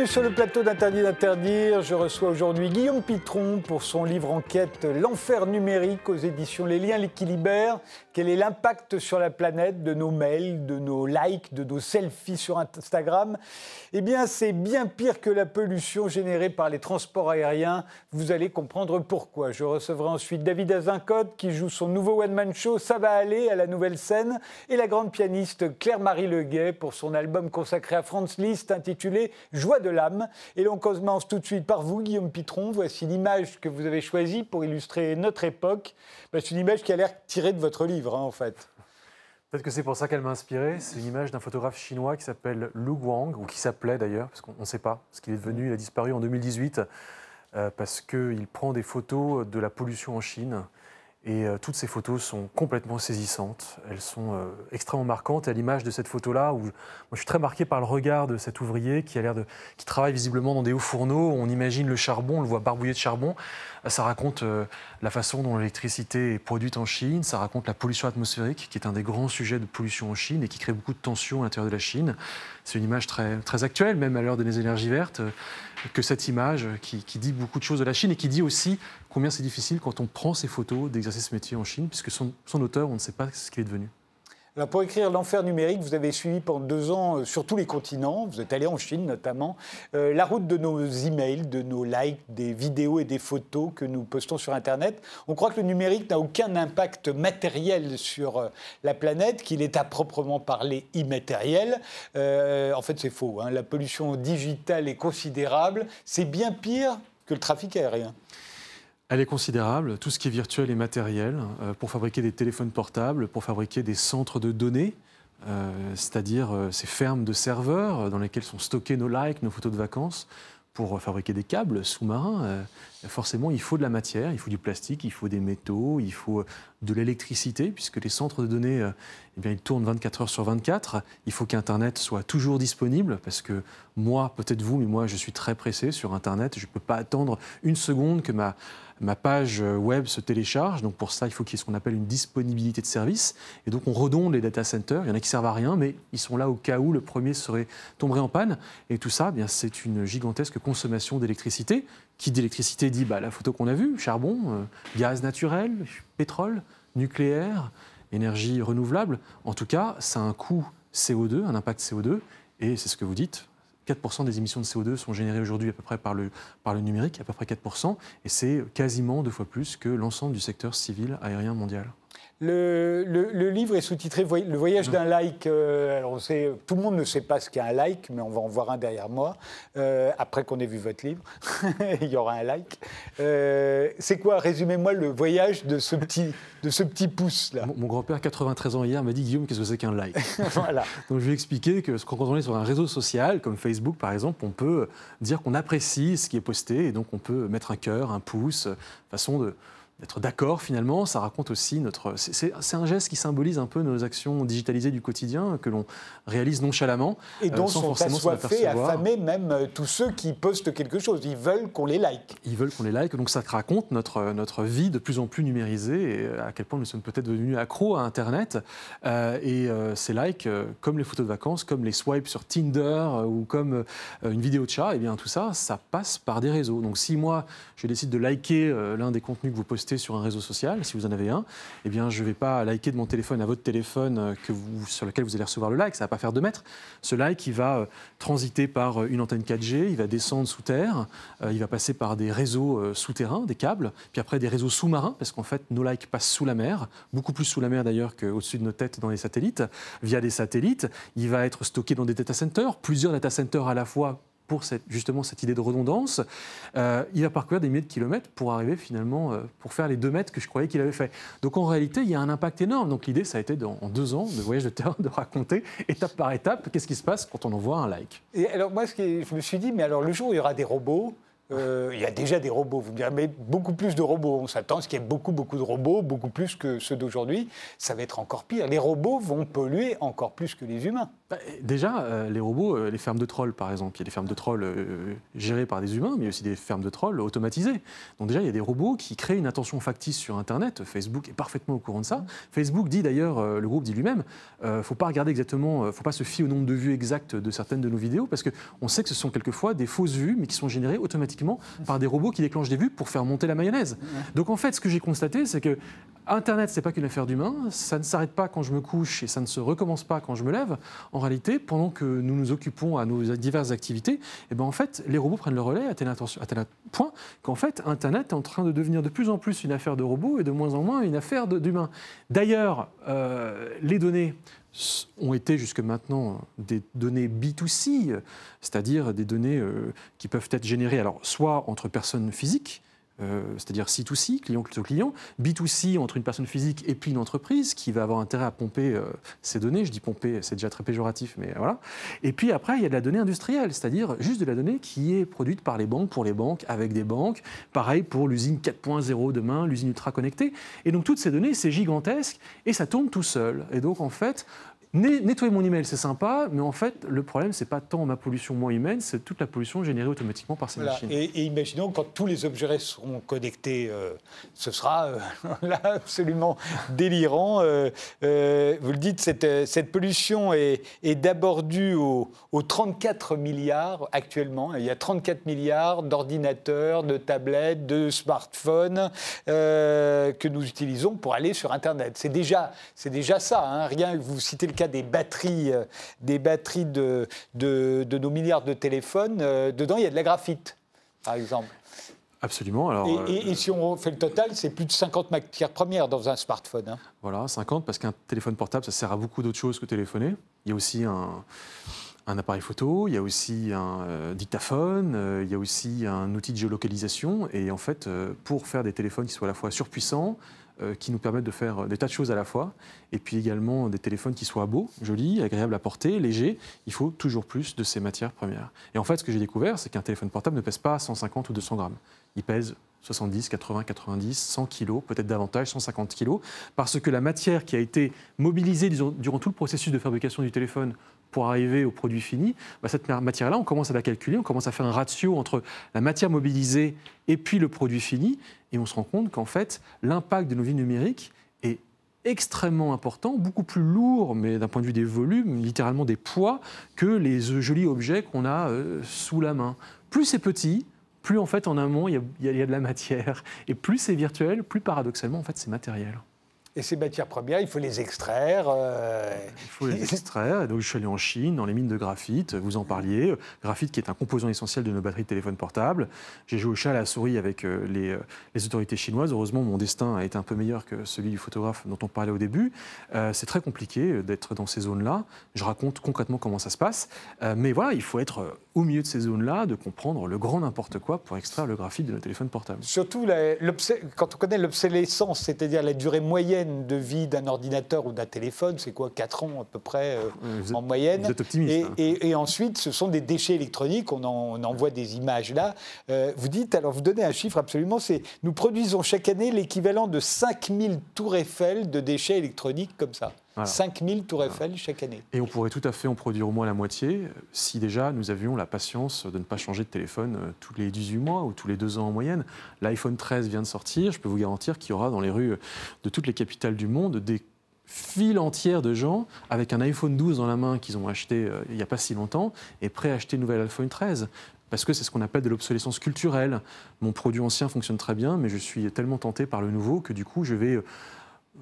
Bienvenue sur le plateau d'Interdit d'interdire. Je reçois aujourd'hui Guillaume Pitron pour son livre enquête L'enfer numérique aux éditions Les Liens l'équilibre. Quel est l'impact sur la planète de nos mails, de nos likes, de nos selfies sur Instagram? Eh bien, c'est bien pire que la pollution générée par les transports aériens. Vous allez comprendre pourquoi. Je recevrai ensuite David Azincote qui joue son nouveau one-man show Ça va aller à la nouvelle scène et la grande pianiste Claire-Marie Leguet pour son album consacré à Franz Liszt intitulé Joie de l'âme. Et l'on commence tout de suite par vous, Guillaume Pitron. Voici l'image que vous avez choisie pour illustrer notre époque. Ben, c'est une image qui a l'air tirée de votre livre, hein, en fait. Peut-être que c'est pour ça qu'elle m'a inspiré. C'est une image d'un photographe chinois qui s'appelle Lu Guang, ou qui s'appelait d'ailleurs, parce qu'on ne sait pas ce qu'il est devenu. Il a disparu en 2018 euh, parce qu'il prend des photos de la pollution en Chine. Et euh, toutes ces photos sont complètement saisissantes. Elles sont euh, extrêmement marquantes. Et à l'image de cette photo-là, où moi, je suis très marqué par le regard de cet ouvrier qui a l'air de, qui travaille visiblement dans des hauts fourneaux. On imagine le charbon, on le voit barbouillé de charbon. Ça raconte euh, la façon dont l'électricité est produite en Chine. Ça raconte la pollution atmosphérique, qui est un des grands sujets de pollution en Chine et qui crée beaucoup de tensions à l'intérieur de la Chine. C'est une image très, très actuelle, même à l'heure des énergies vertes que cette image qui, dit beaucoup de choses de la Chine et qui dit aussi combien c'est difficile quand on prend ces photos d'exercer ce métier en Chine, puisque son, son auteur, on ne sait pas ce qu'il est devenu. Pour écrire L'enfer numérique, vous avez suivi pendant deux ans euh, sur tous les continents, vous êtes allé en Chine notamment, euh, la route de nos emails, de nos likes, des vidéos et des photos que nous postons sur Internet. On croit que le numérique n'a aucun impact matériel sur euh, la planète, qu'il est à proprement parler immatériel. en fait, c'est faux. Hein. La pollution digitale est considérable. C'est bien pire que le trafic aérien. Elle est considérable. Tout ce qui est virtuel et matériel, euh, pour fabriquer des téléphones portables, pour fabriquer des centres de données, euh, c'est-à-dire euh, ces fermes de serveurs dans lesquelles sont stockés nos likes, nos photos de vacances, pour fabriquer des câbles sous-marins, forcément, il faut de la matière, il faut du plastique, il faut des métaux, il faut de l'électricité, puisque les centres de données, eh bien, ils tournent 24 heures sur 24. Il faut qu'Internet soit toujours disponible, parce que moi, peut-être vous, mais moi, je suis très pressé sur Internet. Je ne peux pas attendre une seconde que ma ma page web se télécharge. Donc pour ça, il faut qu'il y ait ce qu'on appelle une disponibilité de service. Et donc on redonde les data centers. Il y en a qui servent à rien, mais ils sont là au cas où le premier serait tomberait en panne. Et tout ça, eh c'est une gigantesque consommation d'électricité. Qui d'électricité dit bah, la photo qu'on a vue, charbon, euh, gaz naturel, pétrole, nucléaire, énergie renouvelable. En tout cas, ça a un coût CO2, un impact CO2. Et c'est ce que vous dites, 4% des émissions de CO2 sont générées aujourd'hui à peu près par le, par le numérique, à peu près 4%, et c'est quasiment deux fois plus que l'ensemble du secteur civil aérien mondial. Le, le, livre est sous-titré Le voyage d'un like. Euh, alors on sait, tout le monde ne sait pas ce qu'est un like, mais on va en voir un derrière moi. Euh, après qu'on ait vu votre livre, il y aura un like. Euh, c'est quoi, résumez-moi, le voyage de ce petit, de ce petit pouce-là Mon, grand-père, 93 ans hier, m'a dit Guillaume, qu'est-ce que c'est qu'un like voilà. Donc je lui ai expliqué que quand on est sur un réseau social, comme Facebook par exemple, on peut dire qu'on apprécie ce qui est posté, et donc on peut mettre un cœur, un pouce, façon de d'être d'accord finalement. Ça raconte aussi notre. C'est un geste qui symbolise un peu nos actions digitalisées du quotidien que l'on réalise nonchalamment. Et dont euh, sont assoiffés, affamés même euh, tous ceux qui postent quelque chose. Ils veulent qu'on les like. Ils veulent qu'on les like. Donc ça raconte notre, notre vie de plus en plus numérisée et euh, à quel point nous sommes peut-être devenus accros à Internet. et ces likes, comme les photos de vacances, comme les swipes sur Tinder ou comme une vidéo de chat, et eh bien tout ça, ça passe par des réseaux. Donc si moi, je décide de liker l'un des contenus que vous postez, sur un réseau social, si vous en avez un, eh bien, je ne vais pas liker de mon téléphone à votre téléphone euh, que vous, sur lequel vous allez recevoir le like, ça ne va pas faire deux mètres. Ce like, va euh, transiter par euh, une antenne 4G, il va descendre sous terre, il va passer par des réseaux souterrains, des câbles, puis après des réseaux sous-marins, parce qu'en fait, nos likes passent sous la mer, beaucoup plus sous la mer d'ailleurs qu'au-dessus de nos têtes dans les satellites, via des satellites. Il va être stocké dans des data centers, plusieurs data centers à la fois pour cette, justement cette idée de redondance. Euh, il va parcourir des milliers de kilomètres pour arriver finalement, euh, pour faire les deux mètres que je croyais qu'il avait fait. Donc en réalité, il y a un impact énorme. Donc l'idée, ça a été en deux ans de voyage de terrain de raconter étape par étape qu'est-ce qui se passe quand on envoie un like. Et alors moi, je me suis dit, mais alors le jour où il y aura des robots, euh, il y a déjà des robots, vous me direz, mais beaucoup plus de robots. On s'attend à ce qu'il y ait beaucoup, beaucoup de robots, beaucoup plus que ceux d'aujourd'hui. Ça va être encore pire. Les robots vont polluer encore plus que les humains. Bah, déjà, euh, les robots, euh, les fermes de trolls, par exemple, il y a des fermes de trolls gérées par des humains, mais aussi des fermes de trolls automatisées. Donc déjà, il y a des robots qui créent une attention factice sur Internet. Facebook est parfaitement au courant de ça. Facebook dit d'ailleurs, le groupe dit lui-même, ne faut pas regarder exactement, faut pas se fier au nombre de vues exactes de certaines de nos vidéos, parce qu'on sait que ce sont quelquefois des fausses vues, mais qui sont générées automatiquement par des robots qui déclenchent des vues pour faire monter la mayonnaise. Donc en fait, ce que j'ai constaté, c'est que Internet, c'est pas qu'une affaire d'humain, ça ne s'arrête pas quand je me couche et ça ne se recommence pas quand je me lève. En réalité, pendant que nous nous occupons à nos diverses activités, eh ben en fait, les robots prennent le relais à tel, à tel point qu'en fait, Internet est en train de devenir de plus en plus une affaire de robots et de moins en moins une affaire d'humains. D'ailleurs, euh, les données ont été jusque maintenant des données B2C, c'est-à-dire des données euh, qui peuvent être générées alors soit entre personnes physiques, euh, c'est-à-dire C2C, client plutôt client, B2C entre une personne physique et puis une entreprise qui va avoir intérêt à pomper euh, ces données. Je dis pomper, c'est déjà très péjoratif, mais voilà. Et puis après, il y a de la donnée industrielle, c'est-à-dire juste de la donnée qui est produite par les banques pour les banques, avec des banques. Pareil pour l'usine 4.0 demain, l'usine ultra connectée. Et donc toutes ces données, c'est gigantesque et ça tourne tout seul. Et donc en fait, Nettoyer mon email, c'est sympa, mais en fait, le problème, c'est pas tant ma pollution moins humaine, c'est toute la pollution générée automatiquement par ces machines. Et, imaginons quand tous les objets seront connectés, euh, ce sera euh, là absolument délirant. Euh, vous le dites, cette, cette pollution est, est d'abord due aux, 34 milliards actuellement. Il y a 34 milliards d'ordinateurs, de tablettes, de smartphones que nous utilisons pour aller sur Internet. C'est déjà, c'est déjà ça. Hein. Rien, vous citez le cas des batteries, euh, des batteries de, de, nos milliards de téléphones, euh, dedans, il y a de la graphite, par exemple. Absolument. Alors, et, si on fait le total, c'est plus de 50 matières premières dans un smartphone. Hein. Voilà, 50, parce qu'un téléphone portable, ça sert à beaucoup d'autres choses que téléphoner. Il y a aussi un, un appareil photo, il y a aussi un euh, dictaphone, il y a aussi un outil de géolocalisation. Et en fait, pour faire des téléphones qui soient à la fois surpuissants, euh, qui nous permettent de faire des tas de choses à la fois, et puis également des téléphones qui soient beaux, jolis, agréables à porter, légers. Il faut toujours plus de ces matières premières. Et en fait, ce que j'ai découvert, c'est qu'un téléphone portable ne pèse pas 150 ou 200 grammes. Il pèse 70, 80, 90, 100 kilos, peut-être davantage, 150 kilos, parce que la matière qui a été mobilisée durant tout le processus de fabrication du téléphone pour arriver au produit fini, bah, cette matière-là, on commence à la calculer, on commence à faire un ratio entre la matière mobilisée et puis le produit fini, et on se rend compte qu'en fait, l'impact de nos vies numériques est extrêmement important, beaucoup plus lourd, mais d'un point de vue des volumes, littéralement des poids, que les jolis objets qu'on a euh, sous la main. Plus c'est petit, plus en fait en amont il y, a de la matière, et plus c'est virtuel, plus paradoxalement en fait c'est matériel. Et ces matières premières, il faut les extraire. Euh, il faut les extraire. Donc, je suis allé en Chine, dans les mines de graphite, vous en parliez. Graphite qui est un composant essentiel de nos batteries de téléphone portable. J'ai joué au chat à la souris avec euh, les, euh, les, autorités chinoises. Heureusement, mon destin a été un peu meilleur que celui du photographe dont on parlait au début. c'est très compliqué d'être dans ces zones-là. Je raconte concrètement comment ça se passe. mais voilà, il faut être au milieu de ces zones-là, de comprendre le grand n'importe quoi pour extraire le graphite de nos téléphones portables. Surtout quand on connaît l'obsolescence, c'est-à-dire la durée moyenne de vie d'un ordinateur ou d'un téléphone, c'est quoi 4 ans à peu près euh, en moyenne. Vous êtes optimiste. Hein. Et, ensuite, ce sont des déchets électroniques, on en, voit des images là. Euh, vous dites, alors vous donnez un chiffre absolument, c'est nous produisons chaque année l'équivalent de 5000 tours Eiffel de déchets électroniques comme ça. 5000 tours Eiffel chaque année. Et on pourrait tout à fait en produire au moins la moitié si déjà nous avions la patience de ne pas changer de téléphone euh, tous les 18 mois ou tous les 2 ans en moyenne. L'iPhone 13 vient de sortir, je peux vous garantir qu'il y aura dans les rues de toutes les capitales du monde des files entières de gens avec un iPhone 12 dans la main qu'ils ont acheté euh, il n'y a pas si longtemps et prêts à acheter une nouvelle iPhone 13 parce que c'est ce qu'on appelle de l'obsolescence culturelle. Mon produit ancien fonctionne très bien, mais je suis tellement tenté par le nouveau que du coup, je vais euh,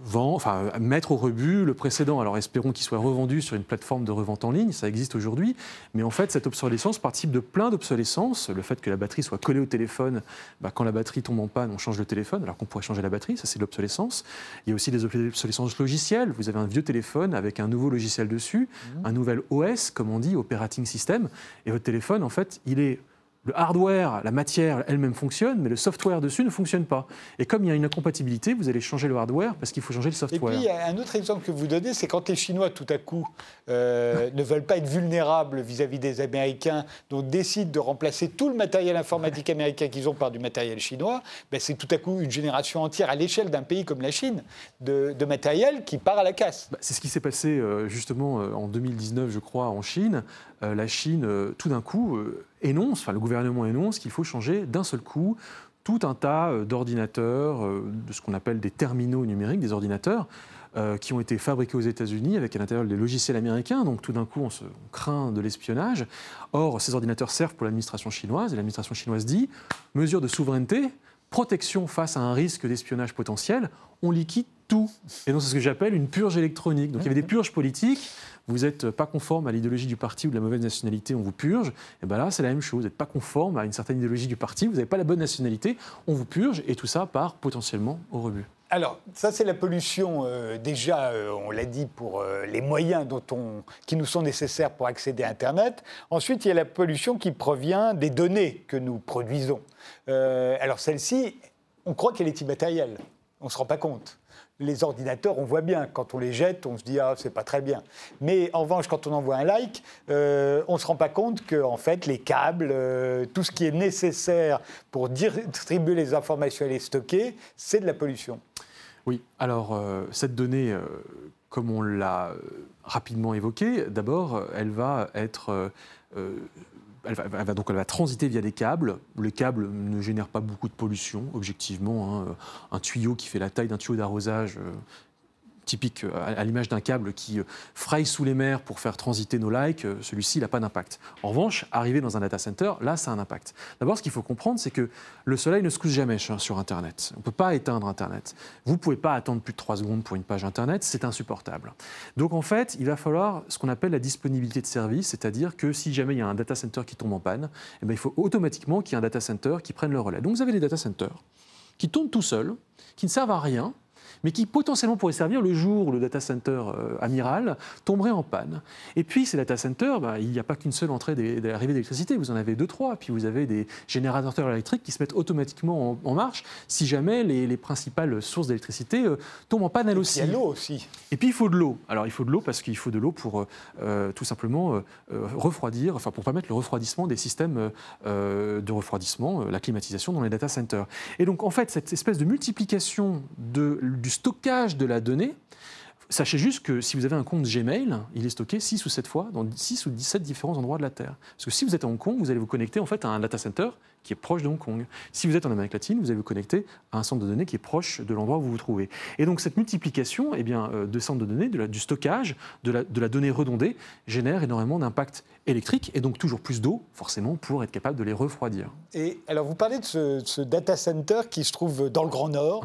vend, enfin, mettre au rebut le précédent. Alors espérons qu'il soit revendu sur une plateforme de revente en ligne, ça existe aujourd'hui, mais en fait cette obsolescence participe de plein d'obsolescences. Le fait que la batterie soit collée au téléphone, bah, quand la batterie tombe en panne, on change le téléphone alors qu'on pourrait changer la batterie, ça c'est de l'obsolescence. Il y a aussi des obsolescences logicielles. Vous avez un vieux téléphone avec un nouveau logiciel dessus, mmh. un nouvel OS, comme on dit, operating system, et votre téléphone en fait il est le hardware, la matière elle-même fonctionne, mais le software dessus ne fonctionne pas. Et comme il y a une incompatibilité, vous allez changer le hardware parce qu'il faut changer le software. Et puis, un autre exemple que vous donnez, c'est quand les Chinois, tout à coup, euh, ne veulent pas être vulnérables vis-à-vis des Américains, donc décident de remplacer tout le matériel informatique américain qu'ils ont par du matériel chinois, ben c'est tout à coup une génération entière à l'échelle d'un pays comme la Chine de, matériel qui part à la casse. Bah, c'est ce qui s'est passé euh, justement euh, en 2019, je crois, en Chine. la Chine, tout d'un coup, énonce, enfin le gouvernement énonce qu'il faut changer d'un seul coup tout un tas euh, d'ordinateurs, euh, de ce qu'on appelle des terminaux numériques, des ordinateurs, euh, qui ont été fabriqués aux États-Unis avec à l'intérieur des logiciels américains. Donc tout d'un coup, on, se, craint de l'espionnage. Or, ces ordinateurs servent pour l'administration chinoise et l'administration chinoise dit mesure de souveraineté, protection face à un risque d'espionnage potentiel, on liquide tout. Et donc c'est ce que j'appelle une purge électronique. Donc il y avait des purges politiques vous n'êtes pas conforme à l'idéologie du parti ou de la mauvaise nationalité, on vous purge. Et bien là, c'est la même chose. Vous n'êtes pas conforme à une certaine idéologie du parti, vous n'avez pas la bonne nationalité, on vous purge, et tout ça part potentiellement au rebut. Alors, ça, c'est la pollution, euh, déjà, euh, on l'a dit, pour euh, les moyens dont on, qui nous sont nécessaires pour accéder à Internet. Ensuite, il y a la pollution qui provient des données que nous produisons. alors, celle-ci, on croit qu'elle est immatérielle. On ne se rend pas compte les ordinateurs, on voit bien. Quand on les jette, on se dit ah c'est pas très bien. Mais en revanche, quand on envoie un like, euh, on se rend pas compte que en fait les câbles, euh, tout ce qui est nécessaire pour distribuer les informations et les stocker, c'est de la pollution. Oui. Alors euh, cette donnée, comme on l'a rapidement évoqué, d'abord, elle va être elle va, donc transiter via des câbles. Les câbles ne génèrent pas beaucoup de pollution, objectivement. Hein. Un tuyau qui fait la taille d'un tuyau d'arrosage euh, typique euh, à, l'image d'un câble qui euh, fraye sous les mers pour faire transiter nos likes, euh, celui-ci n'a pas d'impact. En revanche, arriver dans un data center, là, ça a un impact. D'abord, ce qu'il faut comprendre, c'est que le soleil ne se couche jamais sur Internet. On ne peut pas éteindre Internet. Vous ne pouvez pas attendre plus de 3 secondes pour une page Internet, c'est insupportable. Donc, en fait, il va falloir ce qu'on appelle la disponibilité de service, c'est-à-dire que si jamais il y a un data center qui tombe en panne, eh bien, il faut automatiquement qu'il y ait un data center qui prenne le relais. Donc, vous avez des data centers qui tournent tout seuls, qui ne servent à rien, mais qui potentiellement pourrait servir le jour où le data center euh, amiral tomberait en panne. Et puis ces data centers, bah, il n'y a pas qu'une seule entrée d'arrivée d'électricité, vous en avez deux, trois, puis vous avez des générateurs électriques qui se mettent automatiquement en, marche si jamais les, principales sources d'électricité euh, tombent en panne elles aussi. Il y a l'eau aussi. Et puis il faut de l'eau. Alors il faut de l'eau parce qu'il faut de l'eau pour euh, tout simplement refroidir, enfin pour permettre le refroidissement des systèmes de refroidissement, la climatisation dans les data centers. Et donc en fait cette espèce de multiplication de, du stockage de la donnée, Sachez juste que si vous avez un compte Gmail, il est stocké 6 ou 7 fois dans 6 ou 17 différents endroits de la Terre. Parce que si vous êtes à Hong Kong, vous allez vous connecter en fait à un data center qui est proche de Hong Kong. Si vous êtes en Amérique latine, vous allez vous connecter à un centre de données qui est proche de l'endroit où vous vous trouvez. Et donc cette multiplication eh bien, euh, de centres de données, du stockage, de la donnée redondée, génère énormément d'impact électrique et donc toujours plus d'eau, forcément, pour être capable de les refroidir. Et alors vous parlez de ce, data center qui se trouve dans le Grand Nord.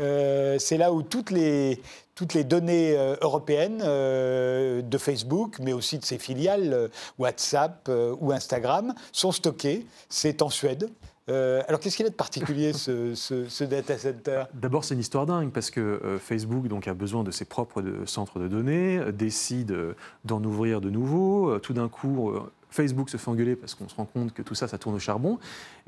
Euh, c'est là où toutes les, toutes les données euh, européennes de Facebook, mais aussi de ses filiales, WhatsApp ou Instagram, sont stockées. C'est en Suède. Euh, alors, qu'est-ce qu'il a de particulier, ce, data center? D'abord, c'est une histoire dingue, parce que euh, Facebook donc, a besoin de ses propres centres de données, euh, décide d'en ouvrir de nouveaux. tout d'un coup, Facebook se fait engueuler parce qu'on se rend compte que tout ça, ça tourne au charbon.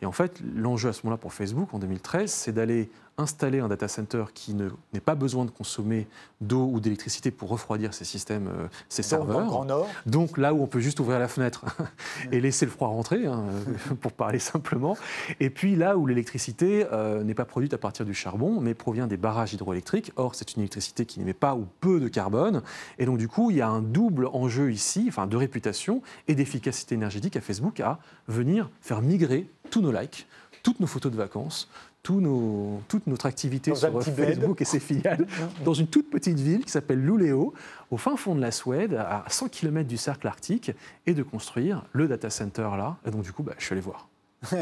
Et en fait, l'enjeu à ce moment-là pour Facebook, en 2013, c'est d'aller installer un data center qui n'ait pas besoin de consommer d'eau ou d'électricité pour refroidir ses systèmes, euh, ses serveurs. Grand Nord. Donc là où on peut juste ouvrir la fenêtre et laisser le froid rentrer, hein, pour parler simplement. Et puis là où l'électricité euh, n'est pas produite à partir du charbon, mais provient des barrages hydroélectriques. Or, c'est une électricité qui n'émet pas ou peu de carbone. Et donc du coup, il y a un double enjeu ici, enfin de réputation et d'efficacité énergétique à Facebook à venir faire migrer tous nos likes, toutes nos photos de vacances, nos, toute notre activité sur Facebook et ses filiales dans une toute petite ville qui s'appelle Luleå, au fin fond de la Suède, à 100 km du cercle arctique, et de construire le data center là. Et donc, du coup, bah, je suis allé voir.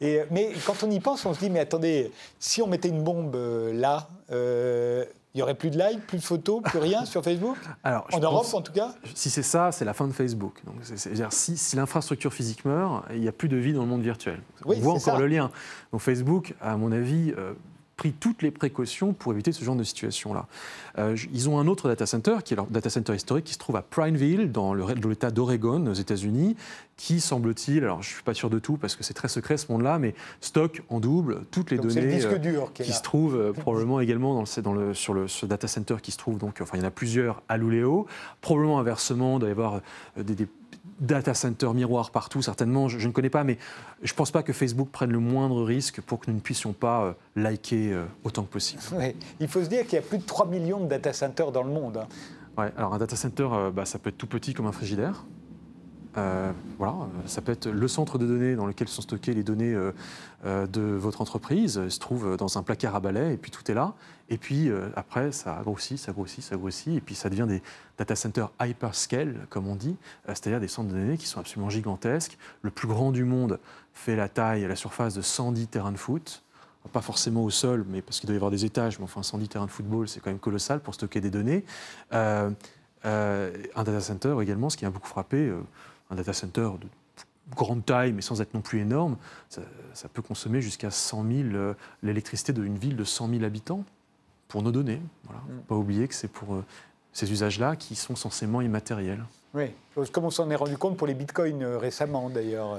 mais quand on y pense, on se dit, mais attendez, si on mettait une bombe euh, là, euh, il n'y aurait plus de likes, plus de photos, plus rien sur Facebook Alors, En Europe, en tout cas Si c'est ça, c'est la fin de Facebook. Donc, c'est-à-dire, si, si l'infrastructure physique meurt, il n'y a plus de vie dans le monde virtuel. On voit encore le lien. Donc, Facebook, à mon avis, euh, pris toutes les précautions pour éviter ce genre de situation-là. Euh, ils ont un autre data center, qui est leur data center historique, qui se trouve à Prineville, dans l'État d'Oregon, aux États-Unis, qui semble-t-il, alors je ne suis pas sûr de tout parce que c'est très secret ce monde-là, mais stocke en double toutes les données euh, qui, se trouvent euh, probablement également dans le, dans le, sur le, ce data center qui se trouve, donc, enfin il y en a plusieurs à Luleå, probablement inversement, il doit y avoir des, des data center miroir partout, certainement, je, ne connais pas, mais je ne pense pas que Facebook prenne le moindre risque pour que nous ne puissions pas euh, liker euh, autant que possible. Il faut se dire qu'il y a plus de 3 millions de data centers dans le monde. Hein. Ouais, alors un data center, euh, bah, ça peut être tout petit comme un frigidaire. Euh, voilà, ça peut être le centre de données dans lequel sont stockées les données euh, euh, de votre entreprise, se trouve dans un placard à balai, et puis tout est là. Et puis après, ça grossit, ça grossit, ça grossit, et puis ça devient des data centers hyperscale, comme on dit, c'est-à-dire des centres de données qui sont absolument gigantesques. Le plus grand du monde fait la taille, la surface de 110 terrains de foot pas forcément au sol, mais parce qu'il doit y avoir des étages, mais enfin 110 terrains de football, c'est quand même colossal pour stocker des données. un data center également, ce qui a beaucoup frappé, un data center de grande taille, mais sans être non plus énorme, ça, peut consommer jusqu'à 100 000, euh, l'électricité d'une ville de 100 000 habitants pour nos données. Voilà. Mm. Pas oublier que c'est pour euh, ces usages-là qui sont censément immatériels. Oui, comme on s'en est rendu compte pour les bitcoins euh, récemment d'ailleurs.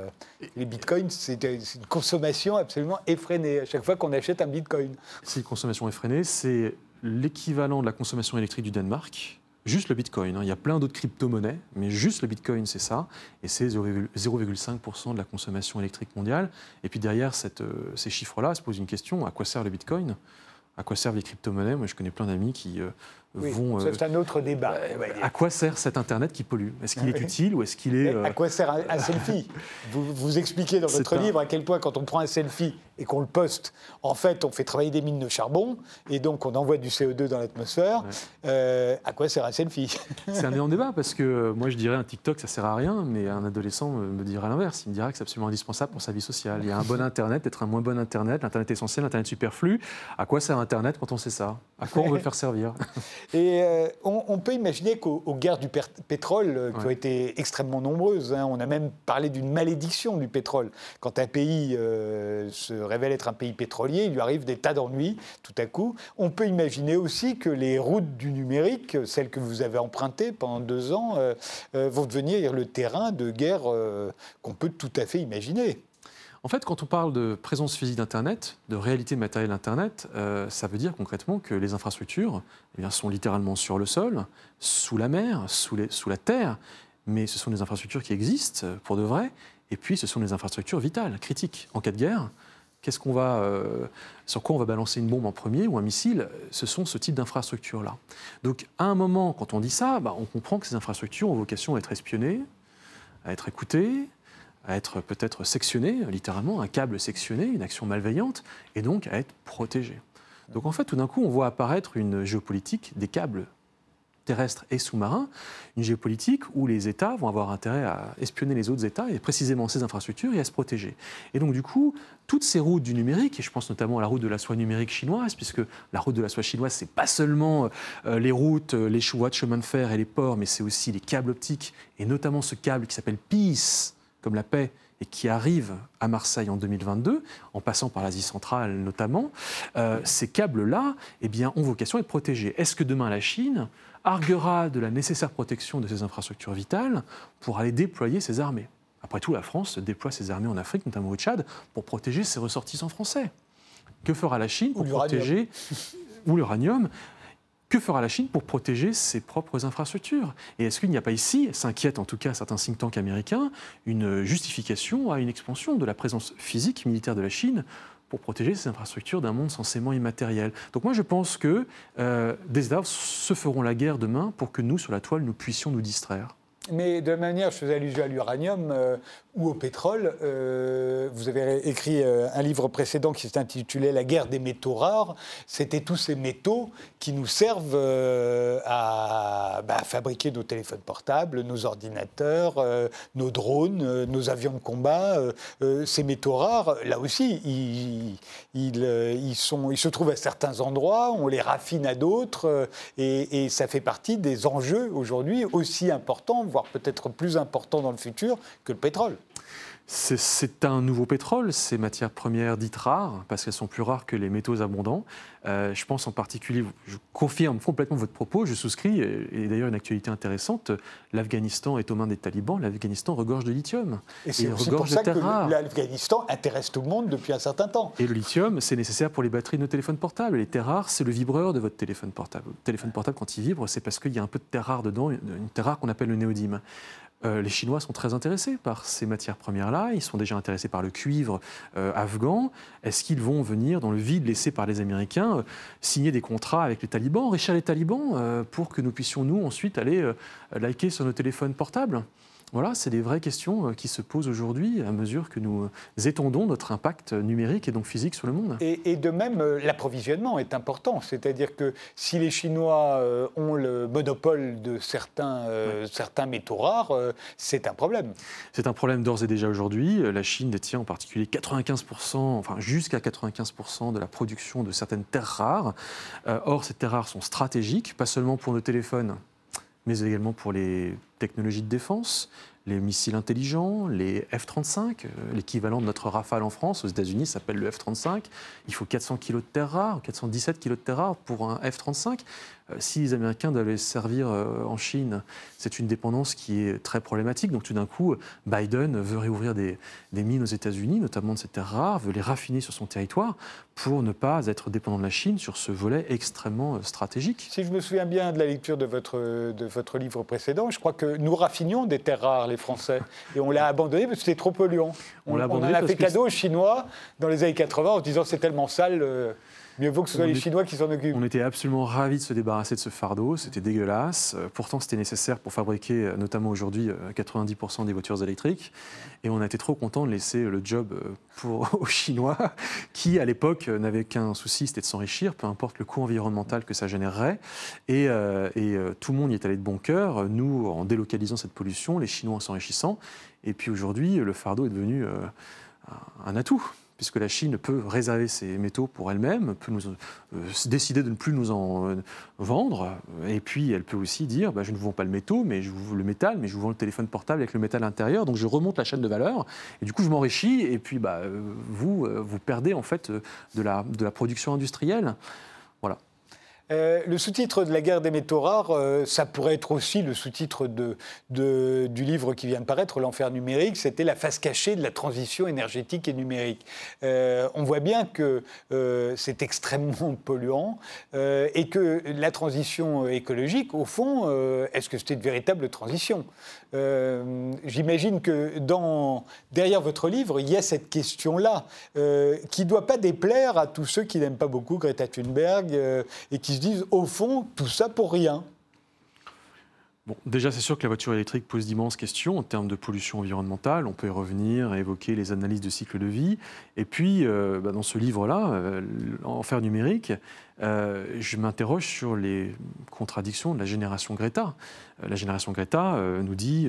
Les bitcoins, c'est une consommation absolument effrénée à chaque fois qu'on achète un bitcoin. C'est une consommation effrénée, c'est l'équivalent de la consommation électrique du Danemark juste le Bitcoin. Hein. Il y a plein d'autres crypto-monnaies, mais juste le Bitcoin, c'est ça. Et c'est 0,5% de la consommation électrique mondiale. Et puis derrière euh, ces chiffres-là, se pose une question, à quoi sert le Bitcoin? À quoi servent les crypto-monnaies? Moi, je connais plein d'amis qui... Euh, vont, c'est un autre débat. à quoi sert cet Internet qui pollue? Est-ce qu'il est utile ou est-ce qu'il est... À quoi sert un, selfie? Vous, vous expliquez dans votre livre à quel point quand on prend un selfie et qu'on le poste, en fait, on fait travailler des mines de charbon et donc on envoie du CO2 dans l'atmosphère. Euh, à quoi sert un selfie? C'est un énorme débat parce que euh, moi je dirais un TikTok ça sert à rien, mais un adolescent me, dirait l'inverse. Il me dirait que c'est absolument indispensable pour sa vie sociale. Il y a un bon Internet, peut-être un moins bon Internet, l'Internet essentiel, l'Internet superflu. À quoi sert Internet quand on sait ça? À quoi on veut le faire servir? Et euh, on, peut imaginer qu'aux guerres du pétrole, qui ont été extrêmement nombreuses, hein, on a même parlé d'une malédiction du pétrole. Quand un pays se révèle être un pays pétrolier, il lui arrive des tas d'ennuis tout à coup. On peut imaginer aussi que les routes du numérique, celles que vous avez empruntées pendant deux ans, euh, euh, vont devenir le terrain de guerre euh, qu'on peut tout à fait imaginer. En fait, quand on parle de présence physique d'Internet, de réalité matérielle d'Internet, ça veut dire concrètement que les infrastructures eh sont littéralement sur le sol, sous la mer, sous, la terre, mais ce sont des infrastructures qui existent pour de vrai, et puis ce sont des infrastructures vitales, critiques. En cas de guerre, euh, sur quoi on va balancer une bombe en premier ou un missile, ce sont ce type d'infrastructures-là. Donc à un moment, quand on dit ça, bah, on comprend que ces infrastructures ont vocation à être espionnées, à être écoutées, à être peut-être sectionnées, littéralement, un câble sectionné, une action malveillante, et donc à être protégées. Donc en fait, tout d'un coup, on voit apparaître une géopolitique des câbles terrestre et sous-marin, une géopolitique où les États vont avoir intérêt à espionner les autres États et précisément ces infrastructures et à se protéger. Et donc du coup, toutes ces routes du numérique, et je pense notamment à la route de la soie numérique chinoise, puisque la route de la soie chinoise, c'est pas seulement euh, les routes, euh, les voies de chemin de fer et les ports, mais c'est aussi les câbles optiques, et notamment ce câble qui s'appelle Peace, comme la paix, et qui arrive à Marseille en 2022, en passant par l'Asie centrale notamment, euh, ces câbles-là eh bien, ont vocation à être protégés. Est-ce que demain la Chine arguera de la nécessaire protection de ces infrastructures vitales pour aller déployer ses armées? Après tout, la France déploie ses armées en Afrique, notamment au Tchad, pour protéger ses ressortissants français. Que fera la Chine pour protéger ou l'uranium? Que fera la Chine pour protéger ses propres infrastructures? Et est-ce qu'il n'y a pas ici, s'inquiète en tout cas certains think tanks américains, une justification à une expansion de la présence physique militaire de la Chine pour protéger ces infrastructures d'un monde censément immatériel? Donc moi je pense que euh, des États se feront la guerre demain pour que nous, sur la toile, nous puissions nous distraire. Mais de manière, je faisais allusion à l'uranium euh, ou au pétrole. Euh, vous avez écrit euh, un livre précédent qui s'intitulait La guerre des métaux rares. C'était tous ces métaux qui nous servent à, bah, fabriquer nos téléphones portables, nos ordinateurs, nos drones, nos avions de combat. ces métaux rares, là aussi, ils, se trouvent à certains endroits, on les raffine à d'autres, et, ça fait partie des enjeux aujourd'hui aussi importants, peut-être plus important dans le futur que le pétrole. C'est un nouveau pétrole, ces matières premières dites rares, parce qu'elles sont plus rares que les métaux abondants. Euh, je pense en particulier, je confirme complètement votre propos, je souscris, et, d'ailleurs une actualité intéressante, l'Afghanistan est aux mains des talibans, l'Afghanistan regorge de lithium. Et c'est pour ça que l'Afghanistan intéresse tout le monde depuis un certain temps. Et le lithium, c'est nécessaire pour les batteries de nos téléphones portables. Les terres rares, c'est le vibreur de votre téléphone portable. Le téléphone portable, quand il vibre, c'est parce qu'il y a un peu de terre rare dedans, une terre rare qu'on appelle le néodyme. Euh, les Chinois sont très intéressés par ces matières premières-là. Ils sont déjà intéressés par le cuivre euh, afghan. Est-ce qu'ils vont venir, dans le vide laissé par les Américains, euh, signer des contrats avec les talibans, enrichir les talibans, pour que nous puissions, nous, ensuite, aller liker sur nos téléphones portables? Voilà, c'est des vraies questions euh, qui se posent aujourd'hui à mesure que nous euh, étendons notre impact numérique et donc physique sur le monde. Et, de même, euh, l'approvisionnement est important. C'est-à-dire que si les Chinois ont le monopole de certains, certains métaux rares, c'est un problème. C'est un problème d'ores et déjà aujourd'hui. La Chine détient en particulier 95%, enfin jusqu'à 95% de la production de certaines terres rares. or, ces terres rares sont stratégiques, pas seulement pour nos téléphones, mais également pour les technologies de défense, les missiles intelligents, les F-35, euh, l'équivalent de notre Rafale en France, aux États-Unis s'appelle le F-35. Il faut 400 kg de terre rare, 417 kg de terre rare pour un F-35. Euh, si les Américains doivent les servir euh, en Chine, c'est une dépendance qui est très problématique. Donc tout d'un coup, Biden veut réouvrir des, mines aux États-Unis, notamment de ces terres rares, veut les raffiner sur son territoire pour ne pas être dépendant de la Chine sur ce volet extrêmement euh, stratégique. Si je me souviens bien de la lecture de votre, de votre livre précédent, je crois que nous raffinions des terres rares, les Français, et on l'a abandonné parce que c'était trop polluant. On, on, en a fait cadeau aux Chinois dans les années 80 en se disant c'est tellement sale. Mieux vaut que ce soit les Chinois qui s'en occupent. On était absolument ravis de se débarrasser de ce fardeau. C'était dégueulasse. Euh, pourtant, c'était nécessaire pour fabriquer, euh, notamment aujourd'hui, 90% euh, des voitures électriques. Et on a été trop contents de laisser le job pour, aux Chinois, qui, à l'époque, n'avaient qu'un souci, c'était de s'enrichir, peu importe le coût environnemental que ça générerait. Et, et tout le monde y est allé de bon cœur. Nous, en délocalisant cette pollution, les Chinois en s'enrichissant. Et puis aujourd'hui, le fardeau est devenu un atout puisque la Chine peut réserver ses métaux pour elle-même, peut nous, euh, décider de ne plus nous en euh, vendre, et puis elle peut aussi dire bah, je ne vous vends pas le métaux, mais je vous le métal, mais je vous vends le téléphone portable avec le métal à l'intérieur, donc je remonte la chaîne de valeur, et du coup je m'enrichis, et puis bah, euh, vous, vous perdez en fait de la, de la production industrielle. Voilà. Euh, le sous-titre de la guerre des métaux rares, euh, ça pourrait être aussi le sous-titre du livre qui vient de paraître, L'enfer numérique, c'était la face cachée de la transition énergétique et numérique. Euh, on voit bien que c'est extrêmement polluant et que la transition écologique, au fond, est-ce que c'était une véritable transition? J'imagine que derrière votre livre, il y a cette question-là qui ne doit pas déplaire à tous ceux qui n'aiment pas beaucoup Greta Thunberg et qui disent, au fond, tout ça pour rien. Bon, déjà, c'est sûr que la voiture électrique pose d'immenses questions en termes de pollution environnementale. On peut y revenir évoquer les analyses de cycle de vie. Et puis, euh, bah, dans ce livre-là, euh, Enfer numérique, euh, je m'interroge sur les contradictions de la génération Greta. la génération Greta nous dit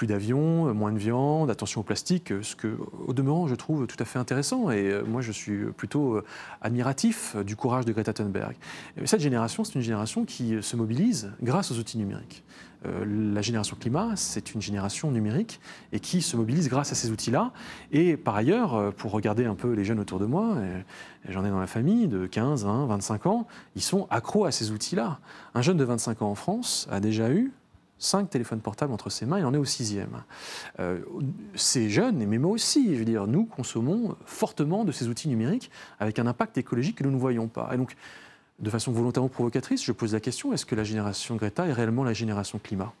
plus d'avions, moins de viande, attention au plastique, ce que, au demeurant, je trouve tout à fait intéressant. Et moi, je suis plutôt admiratif du courage de Greta Thunberg. Cette génération, c'est une génération qui se mobilise grâce aux outils numériques. Euh, la génération climat, c'est une génération numérique et qui se mobilise grâce à ces outils-là. Et par ailleurs, euh, pour regarder un peu les jeunes autour de moi, j'en ai dans la famille de 15, 20, 25 ans, ils sont accros à ces outils-là. Un jeune de 25 ans en France a déjà eu 5 téléphones portables entre ses mains, il en est au sixième. Euh, ces jeunes, mais moi aussi, je veux dire, nous consommons fortement de ces outils numériques avec un impact écologique que nous ne voyons pas. Et donc, de façon volontairement provocatrice, je pose la question, est-ce que la génération Greta est réellement la génération climat?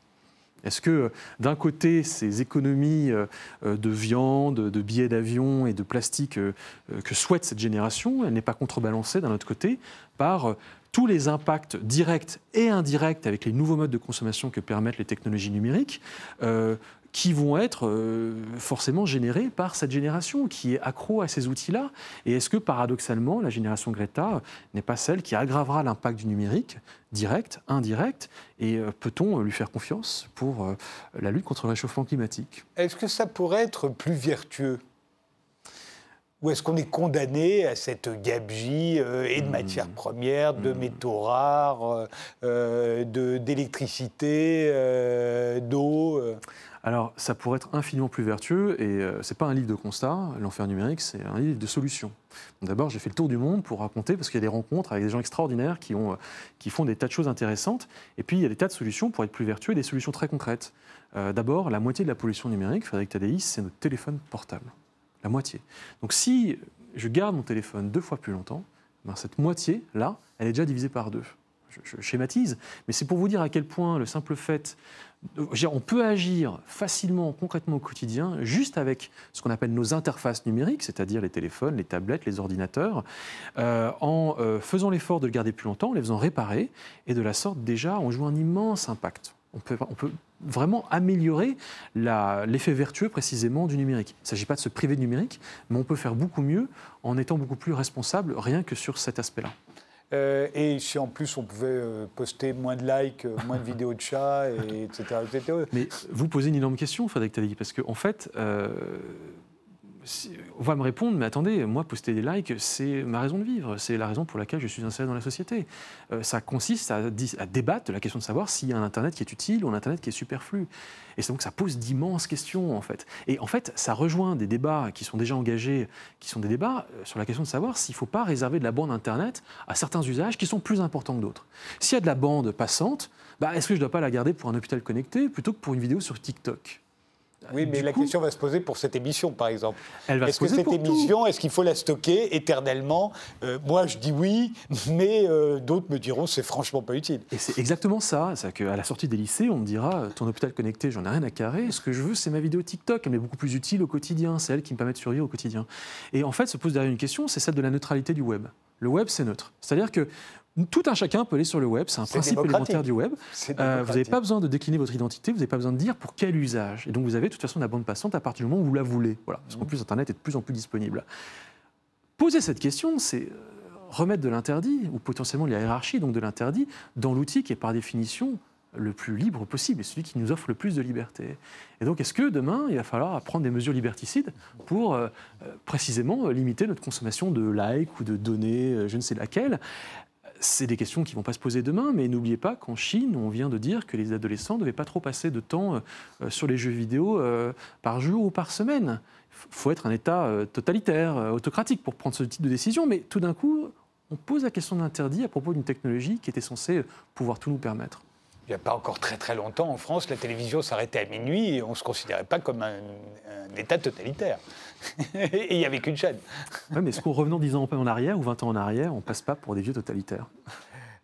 Est-ce que d'un côté, ces économies euh, de viande, de billets d'avion et de plastique euh, que souhaite cette génération, elle n'est pas contrebalancée d'un autre côté par euh, tous les impacts directs et indirects avec les nouveaux modes de consommation que permettent les technologies numériques qui vont être euh, forcément générés par cette génération qui est accro à ces outils-là. Et est-ce que paradoxalement, la génération Greta n'est pas celle qui aggravera l'impact du numérique, direct, indirect Et euh, peut-on lui faire confiance pour euh, la lutte contre le réchauffement climatique? Est-ce que ça pourrait être plus vertueux? Ou est-ce qu'on est condamné à cette gabegie et de hmm. matières premières, de hmm. métaux rares, d'électricité, d'eau Alors, ça pourrait être infiniment plus vertueux, et ce n'est pas un livre de constat, l'enfer numérique, c'est un livre de solutions. D'abord, j'ai fait le tour du monde pour raconter, parce qu'il y a des rencontres avec des gens extraordinaires qui, ont, qui font des tas de choses intéressantes, et puis il y a des tas de solutions pour être plus vertueux, des solutions très concrètes. D'abord, la moitié de la pollution numérique, Frédéric Tadéis, c'est notre téléphone portable. La moitié. Donc si je garde mon téléphone deux fois plus longtemps, ben, cette moitié-là, elle est déjà divisée par deux. Je, schématise, mais c'est pour vous dire à quel point le simple fait, on peut agir facilement, concrètement au quotidien, juste avec ce qu'on appelle nos interfaces numériques, c'est-à-dire les téléphones, les tablettes, les ordinateurs, euh, en euh, faisant l'effort de le garder plus longtemps, en les faisant réparer, et de la sorte déjà, on joue un immense impact. On peut, on peut vraiment améliorer l'effet vertueux précisément du numérique. Il ne s'agit pas de se priver du numérique, mais on peut faire beaucoup mieux en étant beaucoup plus responsable rien que sur cet aspect-là. Euh, et si en plus on pouvait euh, poster moins de likes, euh, moins de vidéos de chats, et, etc., Mais vous posez une énorme question, Frédéric Taddy, parce qu'en en fait, on va me répondre, mais attendez, moi, poster des likes, c'est ma raison de vivre, c'est la raison pour laquelle je suis installé dans la société. Euh, ça consiste à, débattre de la question de savoir s'il y a un Internet qui est utile ou un Internet qui est superflu. Et donc ça pose d'immenses questions, en fait. Et en fait, ça rejoint des débats qui sont déjà engagés, qui sont des débats euh, sur la question de savoir s'il ne faut pas réserver de la bande Internet à certains usages qui sont plus importants que d'autres. S'il y a de la bande passante, bah, est-ce que je ne dois pas la garder pour un hôpital connecté plutôt que pour une vidéo sur TikTok? Oui, mais la question va se poser pour cette émission, par exemple. Est-ce que cette émission, est-ce qu'il faut la stocker éternellement? Euh, Moi, je dis oui, mais euh, d'autres me diront c'est franchement pas utile. Et c'est exactement ça. C'est qu'à la sortie des lycées, on me dira ton hôpital connecté, j'en ai rien à carrer. Ce que je veux, c'est ma vidéo TikTok. Elle m'est beaucoup plus utile au quotidien. C'est elle qui me permet de survivre au quotidien. Et en fait, se pose derrière une question, c'est celle de la neutralité du web. Le web, c'est neutre. C'est-à-dire que tout un chacun peut aller sur le web, c'est un principe élémentaire du web. Euh, vous n'avez pas besoin de décliner votre identité, vous n'avez pas besoin de dire pour quel usage. Et donc vous avez de toute façon la bande passante à partir du moment où vous la voulez. Voilà. Parce qu'en plus, Internet est de plus en plus disponible. Poser cette question, c'est euh, remettre de l'interdit, ou potentiellement la hiérarchie donc de l'interdit, dans l'outil qui est par définition le plus libre possible et celui qui nous offre le plus de liberté. Et donc, est-ce que demain, il va falloir prendre des mesures liberticides pour euh, précisément limiter notre consommation de likes ou de données, je ne sais laquelle? C'est des questions qui ne vont pas se poser demain, mais n'oubliez pas qu'en Chine, on vient de dire que les adolescents ne devaient pas trop passer de temps euh, sur les jeux vidéo euh, par jour ou par semaine. Il faut être un État euh, totalitaire, autocratique pour prendre ce type de décision, mais tout d'un coup, on pose la question d'interdit à propos d'une technologie qui était censée pouvoir tout nous permettre il n'y a pas encore très très longtemps, en France, la télévision s'arrêtait à minuit et on ne se considérait pas comme un, État totalitaire. et il n'y avait qu'une chaîne. Oui, mais est-ce qu'en revenant 10 ans en arrière ou 20 ans en arrière, on ne passe pas pour des vieux totalitaires?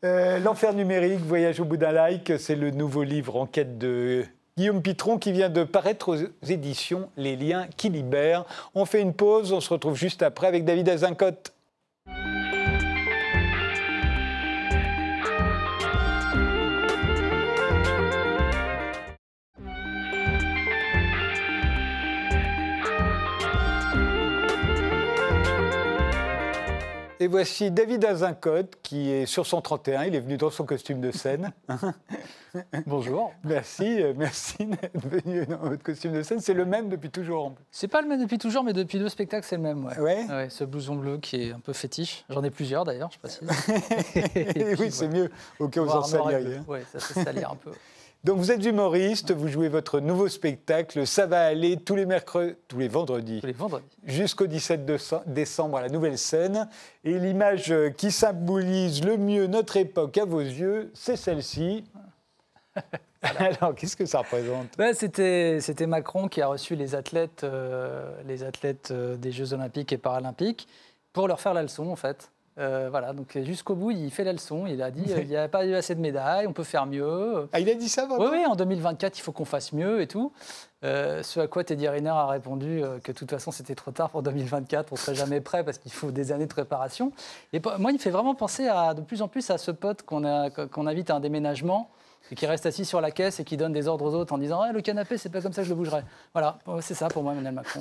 Euh, L'enfer numérique, Voyage au bout d'un like, c'est le nouveau livre Enquête de Guillaume Pitron qui vient de paraître aux éditions Les liens qui libèrent. On fait une pause, on se retrouve juste après avec David Azincote. Et voici David Azincote qui est sur son 31. Il est venu dans son costume de scène. Bonjour. Merci, euh, merci d'être venu dans votre costume de scène. C'est le même depuis toujours. C'est pas le même depuis toujours, mais depuis deux spectacles, c'est le même. Ouais. Ouais. ce blouson bleu qui est un peu fétiche. J'en ai plusieurs d'ailleurs, je précise. oui, c'est mieux au cas où vous en saliriez. Oui, ça fait salir un peu. Donc vous êtes humoriste, vous jouez votre nouveau spectacle, ça va aller tous les mercredis, tous les vendredis. Tous les vendredis. Jusqu'au 17 décembre à la nouvelle scène. Et l'image qui symbolise le mieux notre époque à vos yeux, c'est celle-ci. Alors, qu'est-ce que ça représente? Ben, C'était Macron qui a reçu les athlètes, euh, les athlètes euh, des Jeux Olympiques et Paralympiques pour leur faire la leçon, en fait. Euh, voilà, donc jusqu'au bout, il fait la leçon. Il a dit il n'y a pas eu assez de médailles, on peut faire mieux. Ah, il a dit ça Oui, oui, en 2024, il faut qu'on fasse mieux et tout. Euh, ce à quoi Teddy Riner a répondu euh, que de toute façon, c'était trop tard pour 2024, on ne serait jamais prêt parce qu'il faut des années de préparation. Et moi, il me fait vraiment penser à, de plus en plus à ce pote qu'on qu'on invite à un déménagement et qui reste assis sur la caisse et qui donne des ordres aux autres en disant ah, le canapé, c'est pas comme ça que je le bougerai. Voilà, c'est ça pour moi, Emmanuel Macron.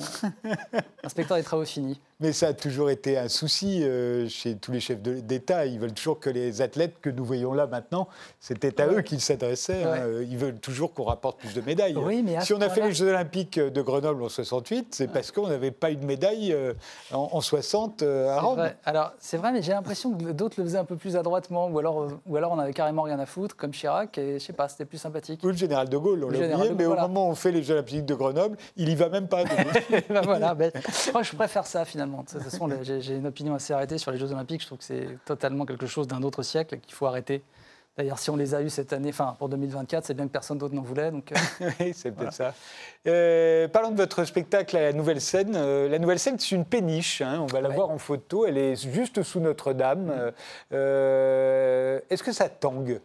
Inspecteur des travaux finis. Mais ça a toujours été un souci euh, chez tous les chefs d'État. Ils veulent toujours que les athlètes que nous voyons là maintenant, c'était à eux qu'ils s'adressaient. Hein. Ils veulent toujours qu'on rapporte plus de médailles. Oui, mais si on a fait les Jeux Olympiques de Grenoble en 68, c'est parce qu'on n'avait pas eu de médaille euh, en, 60 euh, à Rome. Alors, c'est vrai, mais j'ai l'impression que d'autres le faisaient un peu plus adroitement, ou alors, ou alors on avait carrément rien à foutre, comme Chirac. Et je sais pas, c'était plus sympathique. Ou le général de Gaulle, on l'a oublié, mais au moment où on fait les Jeux Olympiques de Grenoble, il y va même pas. Ben voilà, ben, que je préfère ça finalement. De toute façon, j'ai une opinion assez arrêtée sur les Jeux Olympiques. Je trouve que c'est totalement quelque chose d'un autre siècle qu'il faut arrêter. D'ailleurs, si on les a eus cette année, enfin pour 2024, c'est bien que personne d'autre n'en voulait. Donc, euh, oui, c'est peut-être ça. Euh, parlons de votre spectacle à la Nouvelle Scène. Euh, la Nouvelle Scène, c'est une péniche. hein, on va la Ouais. voir en photo. Elle est juste sous Notre-Dame. Est-ce que ça tangue?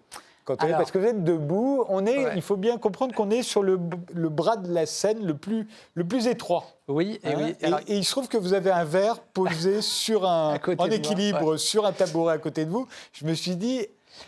Quand Alors- parce que vous êtes debout, on est, Ouais. il faut bien comprendre qu'on est sur le, le bras de la scène le plus, le plus étroit. oui, et hein, oui. et, Alors, et il se trouve que vous avez un verre posé sur un, en moi, équilibre sur un tabouret à côté de vous. Je me suis dit,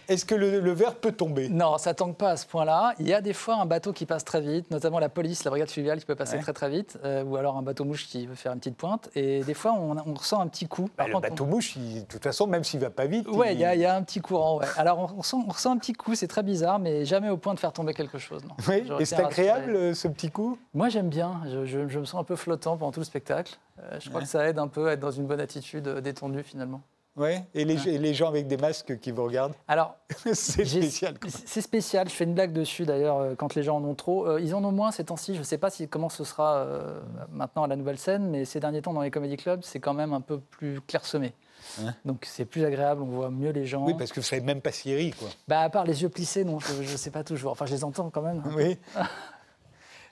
est-ce que le, le verre peut tomber? Non, ça tangue pas à ce point-là. Il y a des fois un bateau qui passe très vite, notamment la police, la brigade fluviale qui peut passer Ouais. très très vite, euh, ou alors un bateau mouche qui veut faire une petite pointe. Et des fois, on, on ressent un petit coup. Bah, Par Le bateau mouche, il- de toute façon, même s'il va pas vite, Ouais, il- y, a- il y a un petit courant. ouais. Alors on, on sent, on ressent un petit coup, c'est très bizarre, mais jamais au point de faire tomber quelque chose. Non. Oui, et c'est agréable euh, ce petit coup? Moi, j'aime bien. Je, je- je me sens un peu flottant pendant tout le spectacle. Euh, je crois que ça aide un peu à être dans une bonne attitude détendue finalement. Ouais. Et les, et les gens avec des masques qui vous regardent Alors, C'est spécial. C'est spécial, je fais une blague dessus d'ailleurs euh, quand les gens en ont trop. Euh, ils en ont moins ces temps-ci, je ne sais pas si, comment ce sera euh, maintenant à la nouvelle scène, mais ces derniers temps dans les comédie clubs, c'est quand même un peu plus clairsemé. Ouais. Donc c'est plus agréable, on voit mieux les gens. Oui, parce que vous savez même pas s'il rit, quoi. bah, à part les yeux plissés, non, je ne sais pas toujours. Enfin, je les entends quand même. Oui.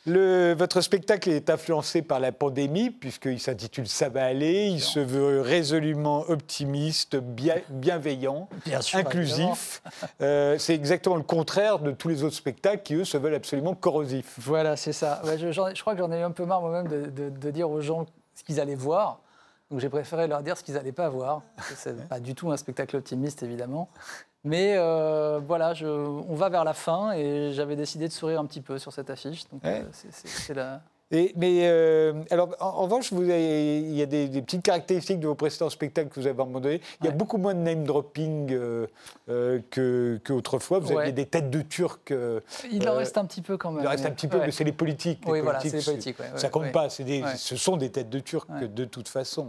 Le, votre spectacle est influencé par la pandémie, puisqu'il s'intitule Ça va aller. Il se veut résolument optimiste, bien- bienveillant, Bien sûr, évidemment. inclusif. Euh, c'est exactement le contraire de tous les autres spectacles qui, eux, se veulent absolument corrosifs. Voilà, c'est ça. Ouais, je, crois que j'en ai eu un peu marre moi-même de, de- de dire aux gens ce qu'ils allaient voir. Donc j'ai préféré leur dire ce qu'ils n'allaient pas voir. C'est pas du tout un spectacle optimiste, évidemment. Mais euh, voilà, je- on va vers la fin et j'avais décidé de sourire un petit peu sur cette affiche. Donc Ouais. euh, c'est- la... Et- mais euh, alors, en, en revanche, vous avez- il y a des, des petites caractéristiques de vos précédents spectacles que vous avez abandonnés. Il y a Ouais. beaucoup moins de name dropping euh, euh, que qu'autrefois. Vous Ouais. aviez des têtes de Turcs. Il en reste un petit peu quand même. il en reste un petit peu, ouais. mais c'est les politiques. Oui, voilà, politiques, c'est les politiques, ça compte pas. des-. Ce sont des têtes de Turcs de toute façon.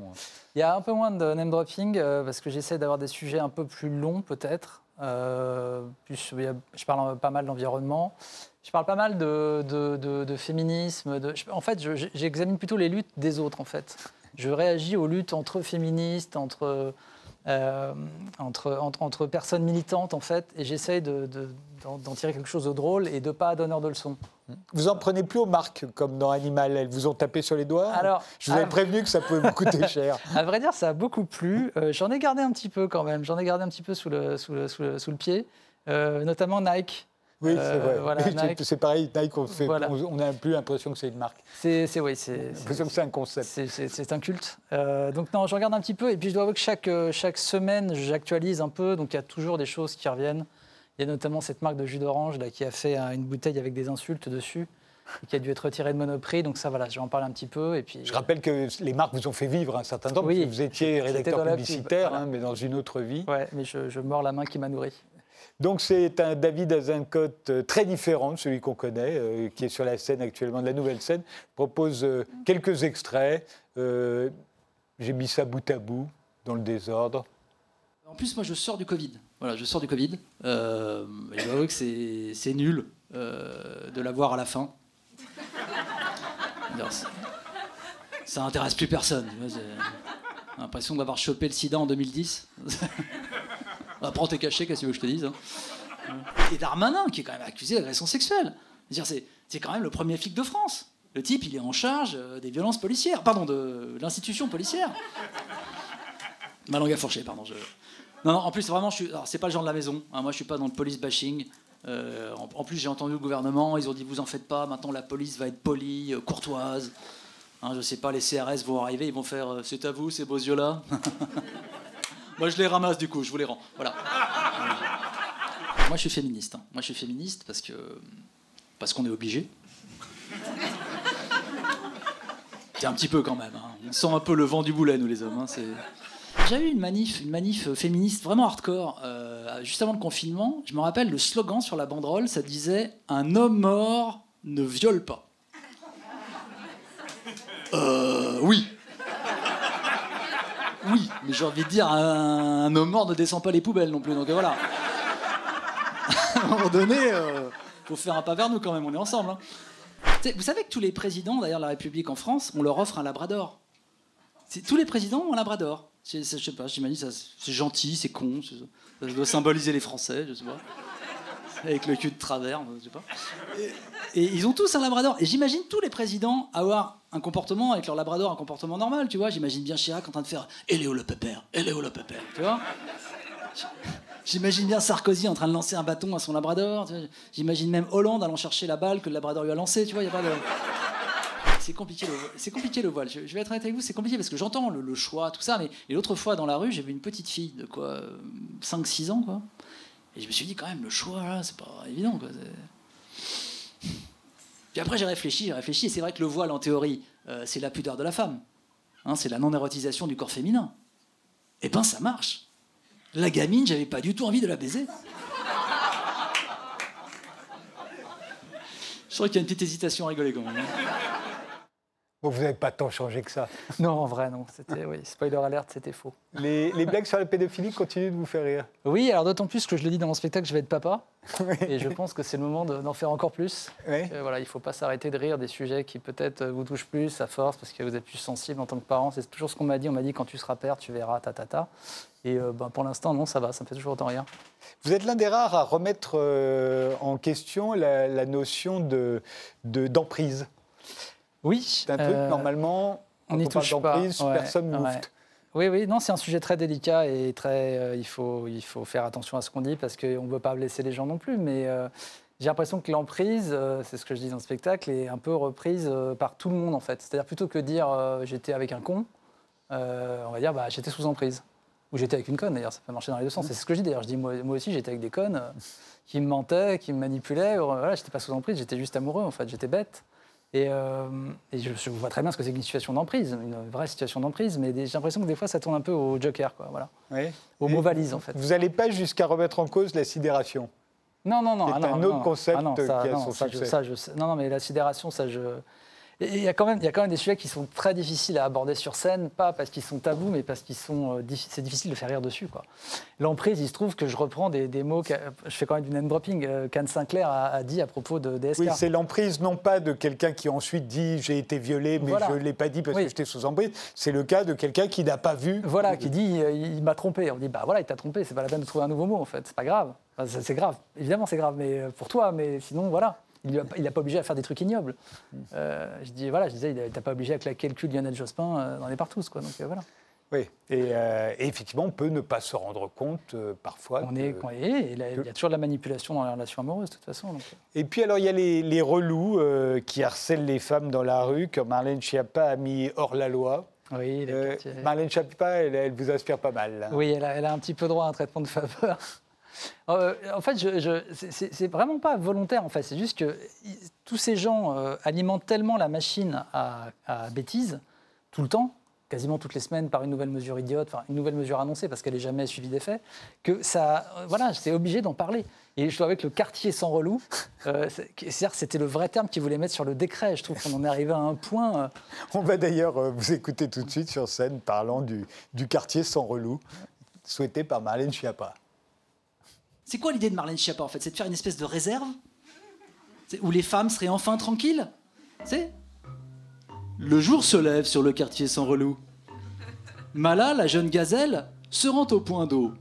Il y a un peu moins de name dropping parce que j'essaie d'avoir des sujets un peu plus longs peut-être. Plus, je parle pas mal d'environnement. Je parle pas mal de, de- de- de féminisme. en fait, je- j'examine plutôt les luttes des autres. En fait, je réagis aux luttes entre féministes, entre euh, entre, entre, entre personnes militantes en fait, et j'essaye de- de- d'en tirer quelque chose de drôle et de pas donneur de leçons. Vous en prenez plus aux marques comme dans Animal. Elles vous ont tapé sur les doigts. Alors, je vous avais prévenu que ça pouvait vous coûter cher. À vrai dire, ça a beaucoup plu. Euh, J'en ai gardé un petit peu quand même. J'en ai gardé un petit peu sous le, sous le, sous le, sous le pied, Euh, notamment Nike. Oui, Euh, c'est vrai. voilà, Oui, c'est- pareil. Nike, on Voilà. n'a plus l'impression que c'est une marque. C'est, oui, c'est, On a c'est, l'impression que c'est un concept. c'est- un culte. Euh, donc non, je regarde un petit peu. Et puis je dois avouer que chaque, euh, chaque semaine, j'actualise un peu. Donc il y a toujours des choses qui reviennent. Il y a notamment cette marque de jus d'orange là, qui a fait euh, une bouteille avec des insultes dessus. qui a dû être retirée de Monoprix. Donc ça, voilà, je vais en parler un petit peu. Et puis, Je rappelle que les marques vous ont fait vivre un certain temps, Oui. parce que vous étiez rédacteur publicitaire, voilà. hein, mais dans une autre vie. Ouais, mais je, je mords la main qui m'a nourri. Donc c'est un David Azincote euh, très différent de celui qu'on connaît, euh, qui est sur la scène actuellement de la nouvelle scène. Propose euh, quelques extraits. J'ai mis ça bout à bout, dans le désordre. En plus, moi, je sors du Covid. Voilà, je sors du Covid. Que c'est nul de l'avoir à la fin. Ça intéresse plus personne. j'ai l'impression d'avoir chopé le sida en 2010. Apprends tes cachets, qu'est-ce que je te dise hein. Et Darmanin, qui est quand même accusé d'agression sexuelle. C'est quand même le premier flic de France. Le type, il est en charge euh, des violences policières. Pardon, de l'institution policière. Ma langue a fourché, pardon. Non, non, en plus, vraiment, je suis... c'est pas le genre de la maison. hein, moi, je suis pas dans le police bashing. Euh, en, plus, j'ai entendu le gouvernement, ils ont dit vous en faites pas, maintenant la police va être polie, euh, courtoise. Hein, je sais pas, les CRS vont arriver, ils vont faire c'est à vous ces beaux yeux-là. Moi, je les ramasse du coup, je vous les rends. Voilà. Moi, je suis féministe. hein. Moi, je suis féministe parce que. Parce qu'on est obligé. C'est un petit peu quand même. hein. On sent un peu le vent du boulet, nous les hommes. hein, J'avais eu une manif, une manif féministe vraiment hardcore, euh, juste avant le confinement. Je me rappelle le slogan sur la banderole, ça disait Un homme mort ne viole pas. Euh, oui. Mais j'ai envie de dire, un, un homme mort ne descend pas les poubelles non plus, donc voilà. moment donné, il faut faire un pas vers nous quand même, on est ensemble. hein. Vous savez que tous les présidents, d'ailleurs, de la République en France, on leur offre un labrador. Tous les présidents ont un labrador. C'est- Je sais pas, j'imagine, c'est gentil, c'est con, ça doit symboliser les Français, je sais pas. Avec le cul de travers, je sais pas. Et, ils ont tous un labrador. Et j'imagine tous les présidents avoir un comportement avec leur labrador, un comportement normal, tu vois. J'imagine bien Chirac en train de faire « Et Léo le pépère? Et Léo le pépère », tu vois? J'imagine bien Sarkozy en train de lancer un bâton à son labrador. J'imagine même Hollande allant chercher la balle que le labrador lui a lancée, tu vois. Y a pas de... C'est compliqué, le, c'est compliqué le voile. Je, vais être honnête avec vous, c'est compliqué parce que j'entends le, le choix, tout ça. Mais l'autre fois dans la rue, j'ai vu une petite fille de quoi, 5-6 ans, quoi. Et je me suis dit quand même, le choix là, c'est pas évident, quoi. Puis après j'ai réfléchi, j'ai réfléchi, et c'est vrai que le voile en théorie, euh, c'est la pudeur de la femme. Hein, c'est la non-érotisation du corps féminin. Eh ben ça marche. La gamine, j'avais pas du tout envie de la baiser. Je crois qu'il y a une petite hésitation à rigoler quand même. hein. Bon, vous n'avez pas tant changé que ça. Non, en vrai, non. C'était, oui, spoiler alert, c'était faux. Les, les blagues sur la pédophilie continuent de vous faire rire. Oui, alors d'autant plus que je le dis dans mon spectacle, je vais être papa. Et je pense que c'est le moment de- d'en faire encore plus. Oui. Voilà, il ne faut pas s'arrêter de rire des sujets qui peut-être vous touchent plus à force parce que vous êtes plus sensible en tant que parent. C'est toujours ce qu'on m'a dit. On m'a dit quand tu seras père, tu verras, ta ta ta. Et euh, ben, pour l'instant, non, ça va, ça me fait toujours autant rire. Vous êtes l'un des rares à remettre euh, en question la, la notion de, de- d'emprise. Oui. C'est un truc, normalement, on n'y touche pas. d'emprise, Ouais, personne ne ouais. Oui, oui, non, c'est un sujet très délicat et très. euh, il, faut, il faut faire attention à ce qu'on dit parce qu'on ne veut pas blesser les gens non plus. Mais euh, j'ai l'impression que l'emprise, euh, c'est ce que je dis dans le spectacle, est un peu reprise par tout le monde en fait. C'est-à-dire plutôt que dire j'étais avec un con, on va dire bah, j'étais sous emprise. Ou j'étais avec une conne d'ailleurs, ça peut marcher dans les deux sens. C'est ce que je dis d'ailleurs. Je dis moi, moi aussi j'étais avec des connes qui me mentaient, qui me manipulaient. Voilà, j'étais pas sous emprise, j'étais juste amoureux en fait, j'étais bête. Et, euh, et je, je vois très bien ce que c'est qu'une situation d'emprise, une vraie situation d'emprise, mais j'ai l'impression que des fois ça tourne un peu au joker, quoi, voilà. Oui. Au mot valise en fait. Vous n'allez pas jusqu'à remettre en cause la sidération? Non, non, non. C'est ah un non, autre non. concept Ah non, ça, qui a non, son ça, je- succès. ça, je. Non, non, mais la sidération, ça, je. Il y, a quand même, il y a quand même des sujets qui sont très difficiles à aborder sur scène, pas parce qu'ils sont tabous, mais parce qu'ils sont, euh, c'est difficile de faire rire dessus. quoi. L'emprise, il se trouve que je reprends des, des mots, je fais quand même du name dropping, euh, qu'Anne Sinclair a, a dit à propos de DSK. Oui, c'est l'emprise non pas de quelqu'un qui ensuite dit j'ai été violé, mais Voilà. je ne l'ai pas dit parce Oui. que j'étais sous emprise. C'est le cas de quelqu'un qui n'a pas vu. Voilà, qui dit euh, il m'a trompé. On dit bah voilà, il t'a trompé, c'est pas la peine de trouver un nouveau mot en fait, c'est pas grave. Enfin, c'est grave, évidemment c'est grave, mais euh, pour toi, mais sinon voilà. Il n'a pas obligé à faire des trucs ignobles. Euh, je dis voilà, je disais, il t'a pas obligé à claquer le cul de Lionel Jospin euh, dans les partous quoi. Donc euh, voilà. Oui. Et, euh, et effectivement, on peut ne pas se rendre compte euh, parfois. On est, il y a toujours de la manipulation dans les relations amoureuses de toute façon. donc. Et puis alors, il y a les, les relous euh, qui harcèlent les femmes dans la rue, que Marlène Schiappa a mis hors la loi. oui. Marlène Schiappa, elle, elle vous inspire pas mal. Oui, elle a, elle a un petit peu droit à un traitement de faveur. Euh, en fait, je, je- c'est- vraiment pas volontaire. En fait, c'est juste que tous ces gens euh, alimentent tellement la machine à, bêtises tout le temps, quasiment toutes les semaines par une nouvelle mesure idiote, une nouvelle mesure annoncée parce qu'elle n'est jamais suivie des faits, que ça, euh, voilà, c'est obligé d'en parler. Et je trouve avec le quartier sans relou, euh, que c'était le vrai terme qu'ils voulaient mettre sur le décret. Je trouve qu'on en est arrivé à un point. euh, On va d'ailleurs euh, vous écouter tout de suite sur scène parlant du, du quartier sans relou, souhaité par Marlène Schiappa. C'est quoi l'idée de Marlène Schiappa en fait? C'est de faire une espèce de réserve? Où les femmes seraient enfin tranquilles? C'est? Le jour se lève sur le quartier sans relou. Mala, la jeune gazelle, se rend au point d'eau.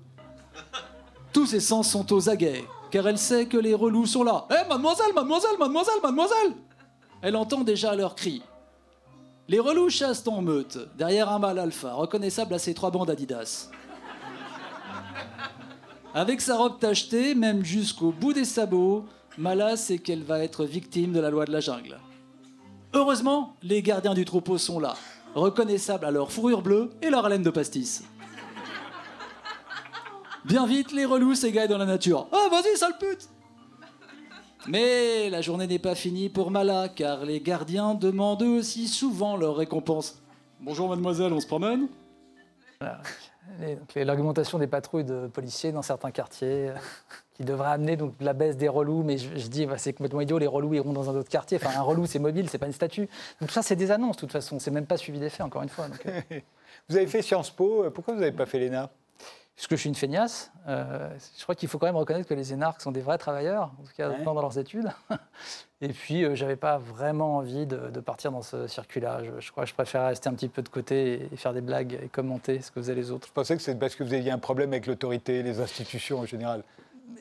Tous ses sens sont aux aguets, car elle sait que les relous sont là. Hé, mademoiselle, mademoiselle, mademoiselle, mademoiselle Elle entend déjà leurs cris. Les relous chassent en meute, derrière un mâle alpha, reconnaissable à ses trois bandes Adidas. Avec sa robe tachetée, même jusqu'au bout des sabots, Mala sait qu'elle va être victime de la loi de la jungle. Heureusement, les gardiens du troupeau sont là, reconnaissables à leur fourrure bleue et leur haleine de pastis. Bien vite, les relous s'égaillent dans la nature. Ah, vas-y, sale pute Mais la journée n'est pas finie pour Mala, car les gardiens demandent eux aussi souvent leur récompense. Bonjour mademoiselle, on se promène? L'argumentation des patrouilles de policiers dans certains quartiers euh, qui devrait amener donc la baisse des relous, mais je, dis bah, c'est complètement idiot, les relous iront dans un autre quartier. Enfin, un relou c'est mobile, c'est pas une statue. Donc tout ça c'est des annonces de toute façon, c'est même pas suivi des faits encore une fois. Euh, Vous avez fait Sciences Po, euh, pourquoi vous n'avez pas fait l'ENA? Puisque je suis une feignasse, euh, je crois qu'il faut quand même reconnaître que les énarques sont des vrais travailleurs, en tout cas Ouais. dans leurs études. Et puis, euh, j'avais pas vraiment envie de, de partir dans ce circuit-là. Je, je crois que je préfère rester un petit peu de côté et faire des blagues et commenter ce que faisaient les autres. Je pensais que c'est parce que vous aviez un problème avec l'autorité, les institutions en général.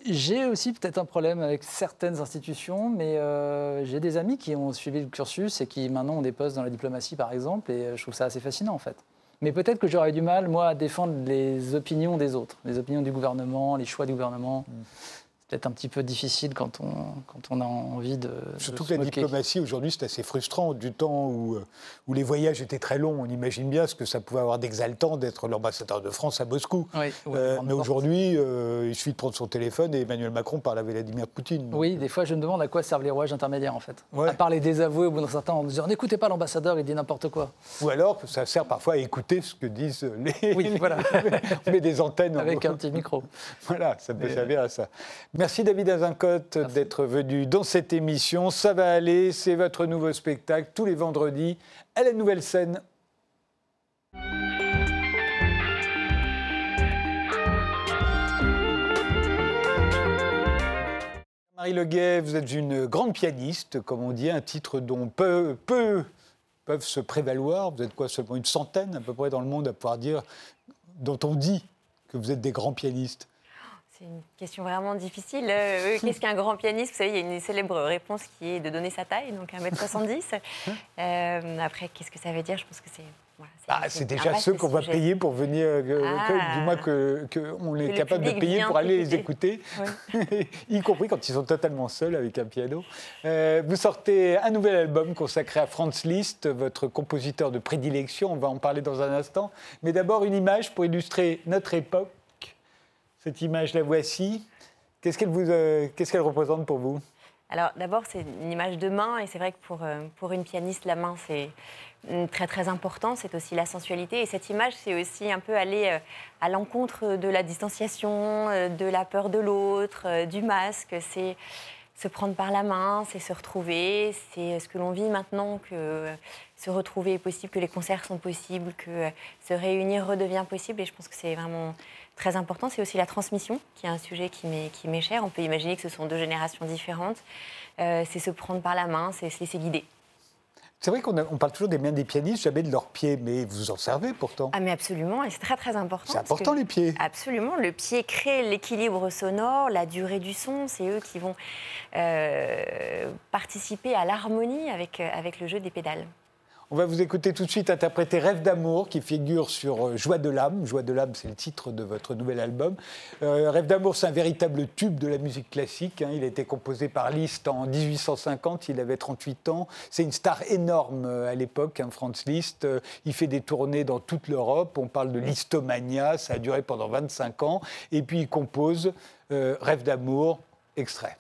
J'ai aussi peut-être un problème avec certaines institutions, mais euh, j'ai des amis qui ont suivi le cursus et qui maintenant ont des postes dans la diplomatie, par exemple, et euh, je trouve ça assez fascinant, en fait. Mais peut-être que j'aurais du mal, moi, à défendre les opinions des autres, les opinions du gouvernement, les choix du gouvernement. C'est peut-être un petit peu difficile quand on, quand on a envie de. de Surtout se que la diplomatie, aujourd'hui, c'est assez frustrant. Du temps où, euh, où les voyages étaient très longs, on imagine bien ce que ça pouvait avoir d'exaltant d'être l'ambassadeur de France à Moscou. Oui, Euh, mais aujourd'hui, euh, il suffit de prendre son téléphone et Emmanuel Macron parle à Vladimir Poutine. Oui, des fois, je me demande à quoi servent les rouages intermédiaires, en fait. Ouais. À part les désavouer au bout d'un certain temps en disant n'écoutez pas l'ambassadeur, il dit n'importe quoi. Ou alors, ça sert parfois à écouter ce que disent les. Oui, voilà. on met des antennes. en- Avec un petit micro. Voilà, ça peut servir à ça. Merci David Azincote d'être venu dans cette émission. Ça va aller, c'est votre nouveau spectacle tous les vendredis à la nouvelle scène. Marie Leguet, vous êtes une grande pianiste, comme on dit, un titre dont peu, peu peuvent se prévaloir. Vous êtes quoi, seulement une centaine à peu près dans le monde à pouvoir dire, dont on dit que vous êtes des grands pianistes? C'est une question vraiment difficile. Euh, Qu'est-ce qu'un grand pianiste? Vous savez, il y a une célèbre réponse qui est de donner sa taille, donc 1m70. Euh, après, qu'est-ce que ça veut dire? Je pense que c'est. voilà, Ah, c'est déjà vaste ceux qu'on va payer pour venir, euh, Ah. du moins que, que on est capable de payer pour aller les écouter. écouter, y compris quand ils sont totalement seuls avec un piano. Euh, vous sortez un nouvel album consacré à Franz Liszt, votre compositeur de prédilection, on va en parler dans un instant. Mais d'abord une image pour illustrer notre époque. Cette image, la voici. Qu'est-ce qu'elle euh, représente pour vous? Alors, d'abord, c'est une image de main, et c'est vrai que pour, euh, pour une pianiste, la main, c'est mm, très, très important. C'est aussi la sensualité. Et cette image, c'est aussi un peu aller euh, à l'encontre de la distanciation, de la peur de l'autre, du masque. C'est se prendre par la main, c'est se retrouver, c'est ce que l'on vit maintenant, que se retrouver est possible, que les concerts sont possibles, que se réunir redevient possible. Et je pense que c'est vraiment très important. C'est aussi la transmission, qui est un sujet qui m'est cher. On peut imaginer que ce sont deux générations différentes. Euh, c'est se prendre par la main, c'est se laisser guider. C'est vrai qu'on parle toujours des mains des pianistes, jamais de leurs pieds, mais vous en servez pourtant. Ah mais absolument, et c'est très très important. C'est important que- les pieds. Absolument, le pied crée l'équilibre sonore, la durée du son, c'est eux qui vont euh, participer à l'harmonie avec, avec le jeu des pédales. On va vous écouter tout de suite interpréter Rêve d'amour qui figure sur euh, Joie de l'âme. Joie de l'âme, c'est le titre de votre nouvel album. Euh, Rêve d'amour, c'est un véritable tube de la musique classique. hein. Il a été composé par Liszt en 1850, il avait 38 ans. C'est une star énorme euh, à l'époque, hein, Franz Liszt. Il fait des tournées dans toute l'Europe. On parle de listomania, ça a duré pendant 25 ans. Et puis il compose Rêve d'amour, extrait.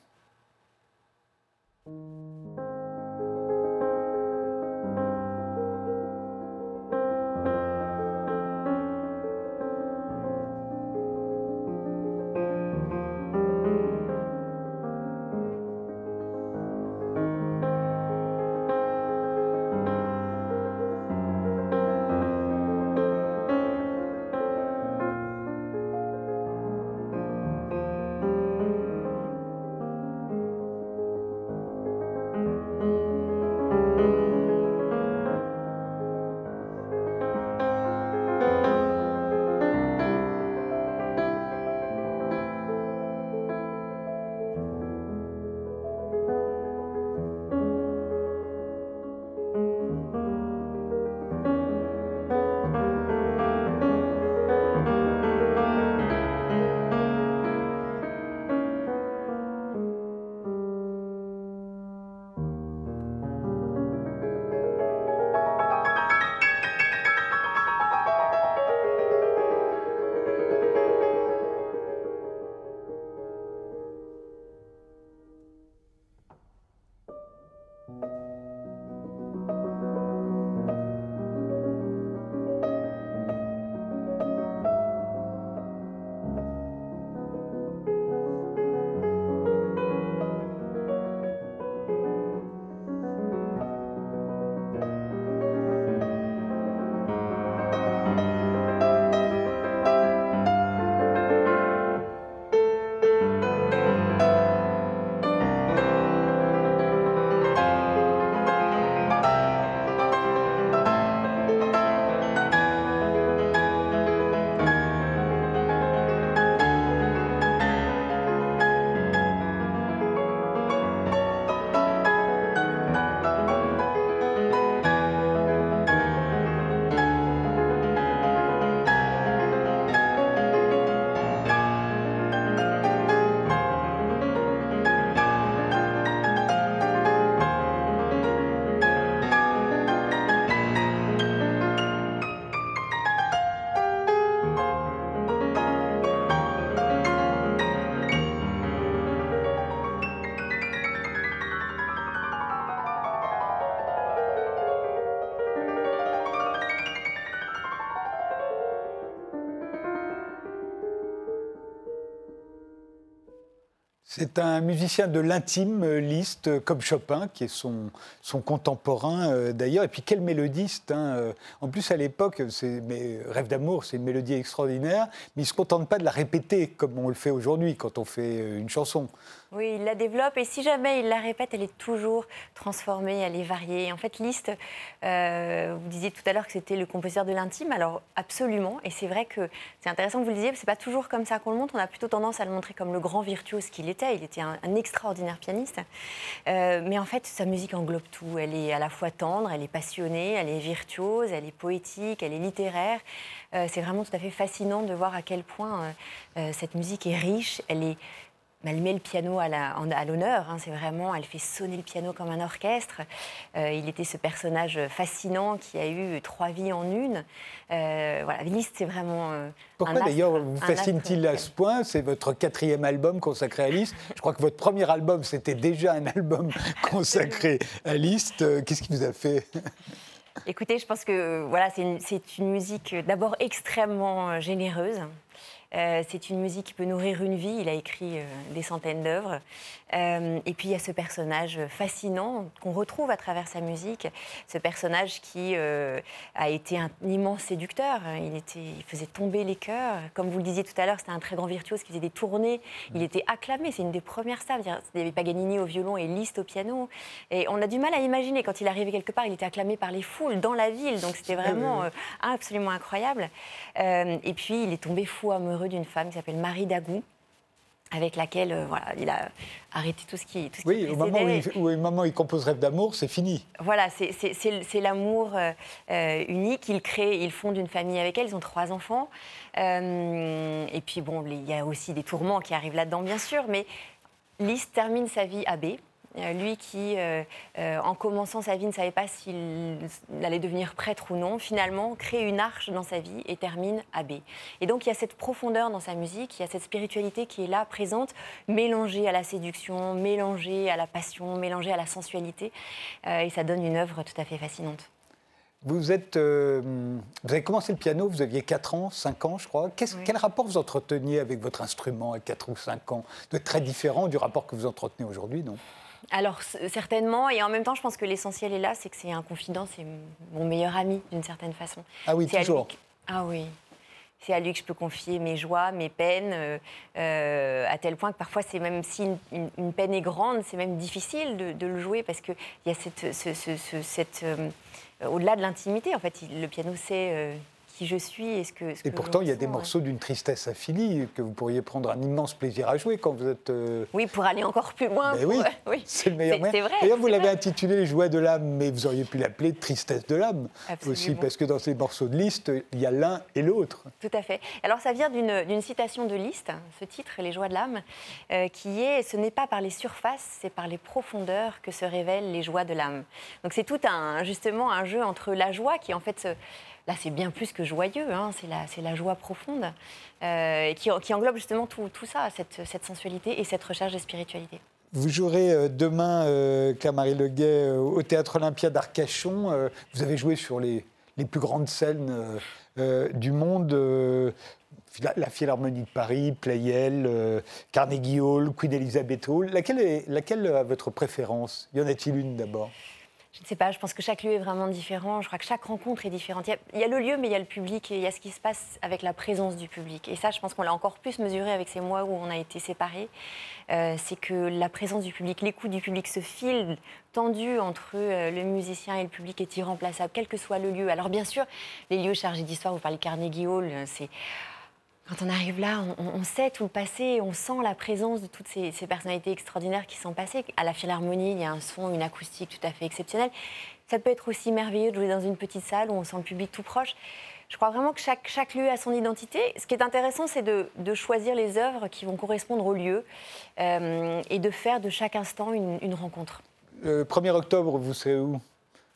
C'est un musicien de l'intime, euh, Liszt, euh, comme Chopin, qui est son, son contemporain euh, d'ailleurs. Et puis quel mélodiste hein, En plus, à l'époque, Rêve d'amour, c'est une mélodie extraordinaire, mais il ne se contente pas de la répéter comme on le fait aujourd'hui quand on fait une chanson. Oui, il la développe et si jamais il la répète, elle est toujours transformée, elle est variée. En fait, Liszt, euh, vous disiez tout à l'heure que c'était le compositeur de l'intime, alors absolument. Et c'est vrai que c'est intéressant que vous le disiez, c'est pas toujours comme ça qu'on le montre. On a plutôt tendance à le montrer comme le grand virtuose qu'il était. Il était un, extraordinaire pianiste. Euh, mais en fait, sa musique englobe tout. Elle est à la fois tendre, elle est passionnée, elle est virtuose, elle est poétique, elle est littéraire. Euh, c'est vraiment tout à fait fascinant de voir à quel point cette musique est riche. Elle est elle met le piano à l'honneur, hein, c'est vraiment, elle fait sonner le piano comme un orchestre. Euh, il était ce personnage fascinant qui a eu trois vies en une. Euh, voilà, Liszt, c'est vraiment. Euh, Pourquoi d'ailleurs vous fascine-t-il à ce point? C'est votre quatrième album consacré à Liszt. Je crois que votre premier album, c'était déjà un album consacré à Liszt. Qu'est-ce qui vous a fait? Écoutez, je pense que voilà, c'est une, une, musique d'abord extrêmement généreuse. Euh, c'est une musique qui peut nourrir une vie. Il a écrit euh, des centaines d'œuvres. Euh, et puis il y a ce personnage fascinant qu'on retrouve à travers sa musique. Ce personnage qui a été un immense séducteur. Il, était, il faisait tomber les cœurs. Comme vous le disiez tout à l'heure, c'était un très grand virtuose qui faisait des tournées. Il était acclamé. C'est une des premières stars. Il y avait Paganini au violon et Liszt au piano. Et on a du mal à imaginer quand il arrivait quelque part, il était acclamé par les foules dans la ville. Donc c'était vraiment absolument incroyable. et puis il est tombé fou amoureux d'une femme qui s'appelle Marie Dagou avec laquelle euh, voilà, il a arrêté tout ce qui. Tout ce oui, au, moment où il, au moment où il compose Rêve d'amour, c'est fini. Voilà, c'est l'amour euh, euh, unique. Il crée, il fonde une famille avec elle, ils ont trois enfants. et puis, bon, il y a aussi des tourments qui arrivent là-dedans, bien sûr, mais Lys termine sa vie abbé. Euh, lui qui, euh, euh, en commençant sa vie, ne savait pas s'il allait devenir prêtre ou non, finalement crée une arche dans sa vie et termine abbé. Et donc il y a cette profondeur dans sa musique, il y a cette spiritualité qui est là, présente, mélangée à la séduction, mélangée à la passion, mélangée à la sensualité. et ça donne une œuvre tout à fait fascinante. Vous, êtes, vous avez commencé le piano, vous aviez 4 ans, 5 ans, je crois. Quel rapport vous entreteniez avec votre instrument à 4 ou 5 ans? De très différent du rapport que vous entretenez aujourd'hui, non? Alors certainement, et en même temps, je pense que l'essentiel est là, c'est que c'est un confident, c'est mon meilleur ami d'une certaine façon. Ah oui, toujours. Ah oui. C'est à lui que je peux confier mes joies, mes peines, euh, euh, à tel point que parfois, c'est même si une, peine est grande, c'est même difficile de, le jouer parce qu'il y a cette, cette euh, au-delà de l'intimité, en fait, le piano sait qui je suis et ce que. Ce et pourtant, il y a des morceaux d'une tristesse infinie que vous pourriez prendre un immense plaisir à jouer quand vous êtes. Euh, oui, pour aller encore plus loin. oui, oui. c'est le meilleur vrai. D'ailleurs, vous l'avez intitulé Les joies de l'âme, mais vous auriez pu l'appeler Tristesse de l'âme aussi, parce que dans ces morceaux de Liszt, il y a l'un et l'autre. Tout à fait. Alors, ça vient d'une citation de Liszt, ce titre, Les joies de l'âme, euh, qui est Ce n'est pas par les surfaces, c'est par les profondeurs que se révèlent les joies de l'âme. Donc, c'est tout un, justement, un jeu entre la joie qui, en fait, se Là, c'est bien plus que joyeux, hein, c'est la, la, joie profonde euh, qui, englobe justement tout, ça, cette, sensualité et cette recherche de spiritualité. Vous jouerez euh, demain, euh, Marie Leguet, euh, au Théâtre Olympia d'Arcachon. vous avez joué sur les, plus grandes scènes du monde. La, Philharmonie de Paris, Playel, Carnegie Hall, Queen Elizabeth Hall. Laquelle, est, laquelle a votre préférence? Y en a-t-il une d'abord? Je ne sais pas, je pense que chaque lieu est vraiment différent. Je crois que chaque rencontre est différente. Il y, a, le lieu, mais il y a le public et il y a ce qui se passe avec la présence du public. Et ça, je pense qu'on l'a encore plus mesuré avec ces mois où on a été séparés. Euh, c'est que la présence du public, l'écoute du public, ce fil tendu entre euh, le musicien et le public est irremplaçable, quel que soit le lieu. Alors bien sûr, les lieux chargés d'histoire, vous parlez Carnegie Hall, euh, c'est quand on arrive là, on, sait tout le passé, on sent la présence de toutes ces, personnalités extraordinaires qui sont passées. À la Philharmonie, il y a un son, une acoustique tout à fait exceptionnelle. Ça peut être aussi merveilleux de jouer dans une petite salle où on sent le public tout proche. Je crois vraiment que chaque, lieu a son identité. Ce qui est intéressant, c'est de, choisir les œuvres qui vont correspondre au lieu euh, et de faire de chaque instant une, rencontre. Le 1er octobre, vous savez où?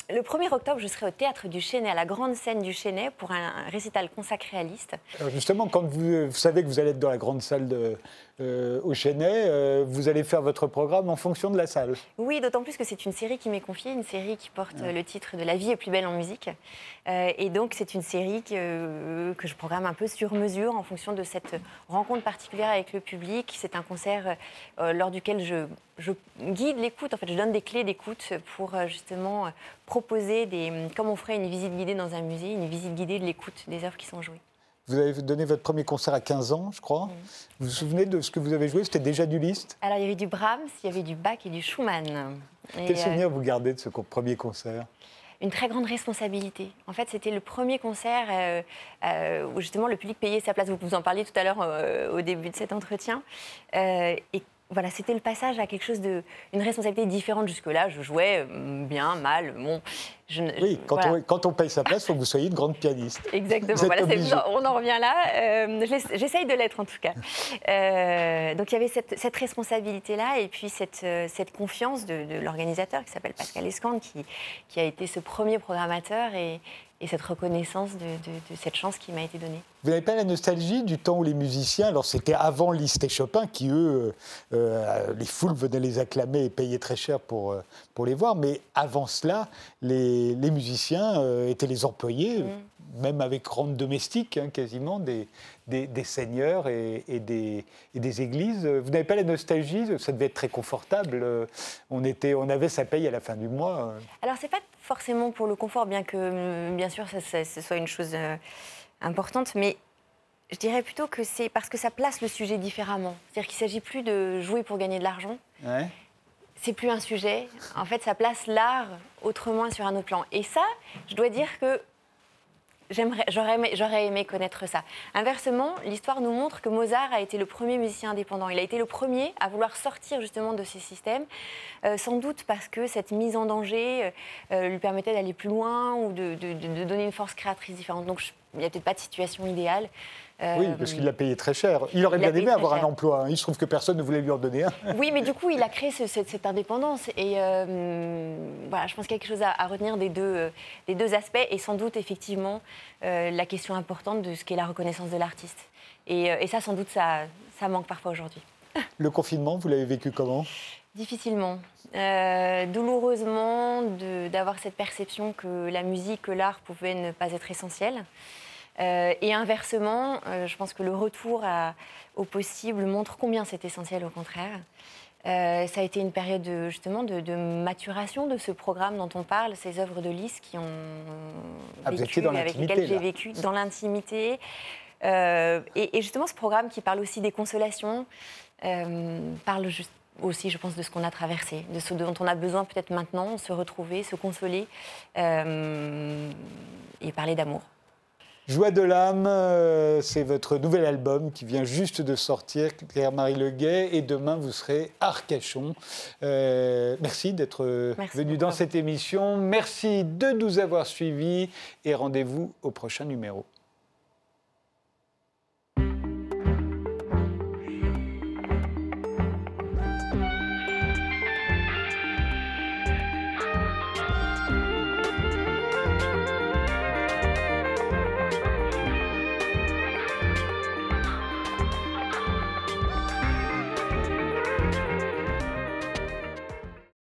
Le 1er octobre, je serai au théâtre du Chênay, à la grande scène du Chênay, pour un, récital consacré à Liszt. Justement, quand vous, savez que vous allez être dans la grande salle de, euh, au Chênay, euh, vous allez faire votre programme en fonction de la salle. Oui, d'autant plus que c'est une série qui m'est confiée, une série qui porte le titre de La vie est plus belle en musique. Euh, et donc, c'est une série que, que, je programme un peu sur mesure en fonction de cette rencontre particulière avec le public. C'est un concert lors duquel je, je guide l'écoute, en fait, je donne des clés d'écoute pour justement proposer des. comme on ferait une visite guidée dans un musée, une visite guidée de l'écoute des œuvres qui sont jouées. Vous avez donné votre premier concert à 15 ans, je crois. Vous vous souvenez de ce que vous avez joué? C'était déjà du Liszt? Alors, il y avait du Brahms, il y avait du Bach et du Schumann. Quel souvenir vous gardez de ce premier concert? Une très grande responsabilité. En fait, c'était le premier concert euh, euh, où justement le public payait sa place. Vous vous en parliez tout à l'heure euh, au début de cet entretien. et voilà, c'était le passage à quelque chose de, une responsabilité différente jusque-là. Je jouais euh, bien, mal, bon. oui, quand, on, quand, on, paye sa place, il faut que vous soyez une grande pianiste. Exactement. Voilà, on en revient là. Euh, J'essaye de l'être en tout cas. Euh, donc il y avait cette, cette responsabilité-là et puis cette, euh, cette confiance de, de l'organisateur qui s'appelle Pascal Escande, qui, qui a été ce premier programmateur et, et cette reconnaissance de, cette chance qui m'a été donnée. Vous n'avez pas la nostalgie du temps où les musiciens, alors c'était avant Liszt et Chopin, qui eux, euh, euh, les foules venaient les acclamer et payaient très cher pour, euh, pour les voir, mais avant cela, les, les musiciens étaient les employés, mm. Même avec rente domestique, hein, quasiment, des, des, seigneurs et, des, et, des, églises. Vous n'avez pas la nostalgie Ça devait être très confortable. On, était, on avait sa paye à la fin du mois. Alors, c'est pas forcément pour le confort, bien que, mm, bien sûr, ça, ce soit une chose euh, importante, mais je dirais plutôt que c'est parce que ça place le sujet différemment. C'est-à-dire qu'il ne s'agit plus de jouer pour gagner de l'argent. Ouais. C'est plus un sujet. En fait, ça place l'art autrement sur un autre plan. Et ça, je dois dire que j'aurais aimé, connaître ça. Inversement, l'histoire nous montre que Mozart a été le premier musicien indépendant. Il a été le premier à vouloir sortir justement de ces systèmes, euh, sans doute parce que cette mise en danger euh, euh, lui permettait d'aller plus loin ou de, donner une force créatrice différente. Il n'y a peut-être pas de situation idéale. Oui, parce qu'il l'a payé très cher. Il aurait bien aimé avoir un emploi. Hein. Il se trouve que personne ne voulait lui en donner un. Oui, mais du coup, il a créé cette, indépendance. Et voilà, je pense qu'il y a quelque chose à, retenir des deux, des deux aspects. Et sans doute, effectivement, la question importante de ce qu'est la reconnaissance de l'artiste. Et, et, ça, sans doute, ça, ça manque parfois aujourd'hui. Le confinement, vous l'avez vécu comment? Difficilement. Euh, douloureusement d'avoir cette perception que la musique, que l'art pouvaient ne pas être essentiels. Euh, et inversement, euh, je pense que le retour au possible montre combien c'est essentiel au contraire. ça a été une période de, justement de, maturation de ce programme dont on parle, ces œuvres de Lys qui ont ah, vécu, avec lesquelles j'ai vécu dans l'intimité. Et, et, justement, ce programme qui parle aussi des consolations, parle juste aussi, je pense, de ce qu'on a traversé, de ce dont on a besoin peut-être maintenant, se retrouver, se consoler euh, et parler d'amour. Joie de l'âme, euh, c'est votre nouvel album qui vient juste de sortir, Claire-Marie Leguet, et demain vous serez à Arcachon. Euh, merci d'être venu dans cette émission. Merci de nous avoir suivis et rendez-vous au prochain numéro.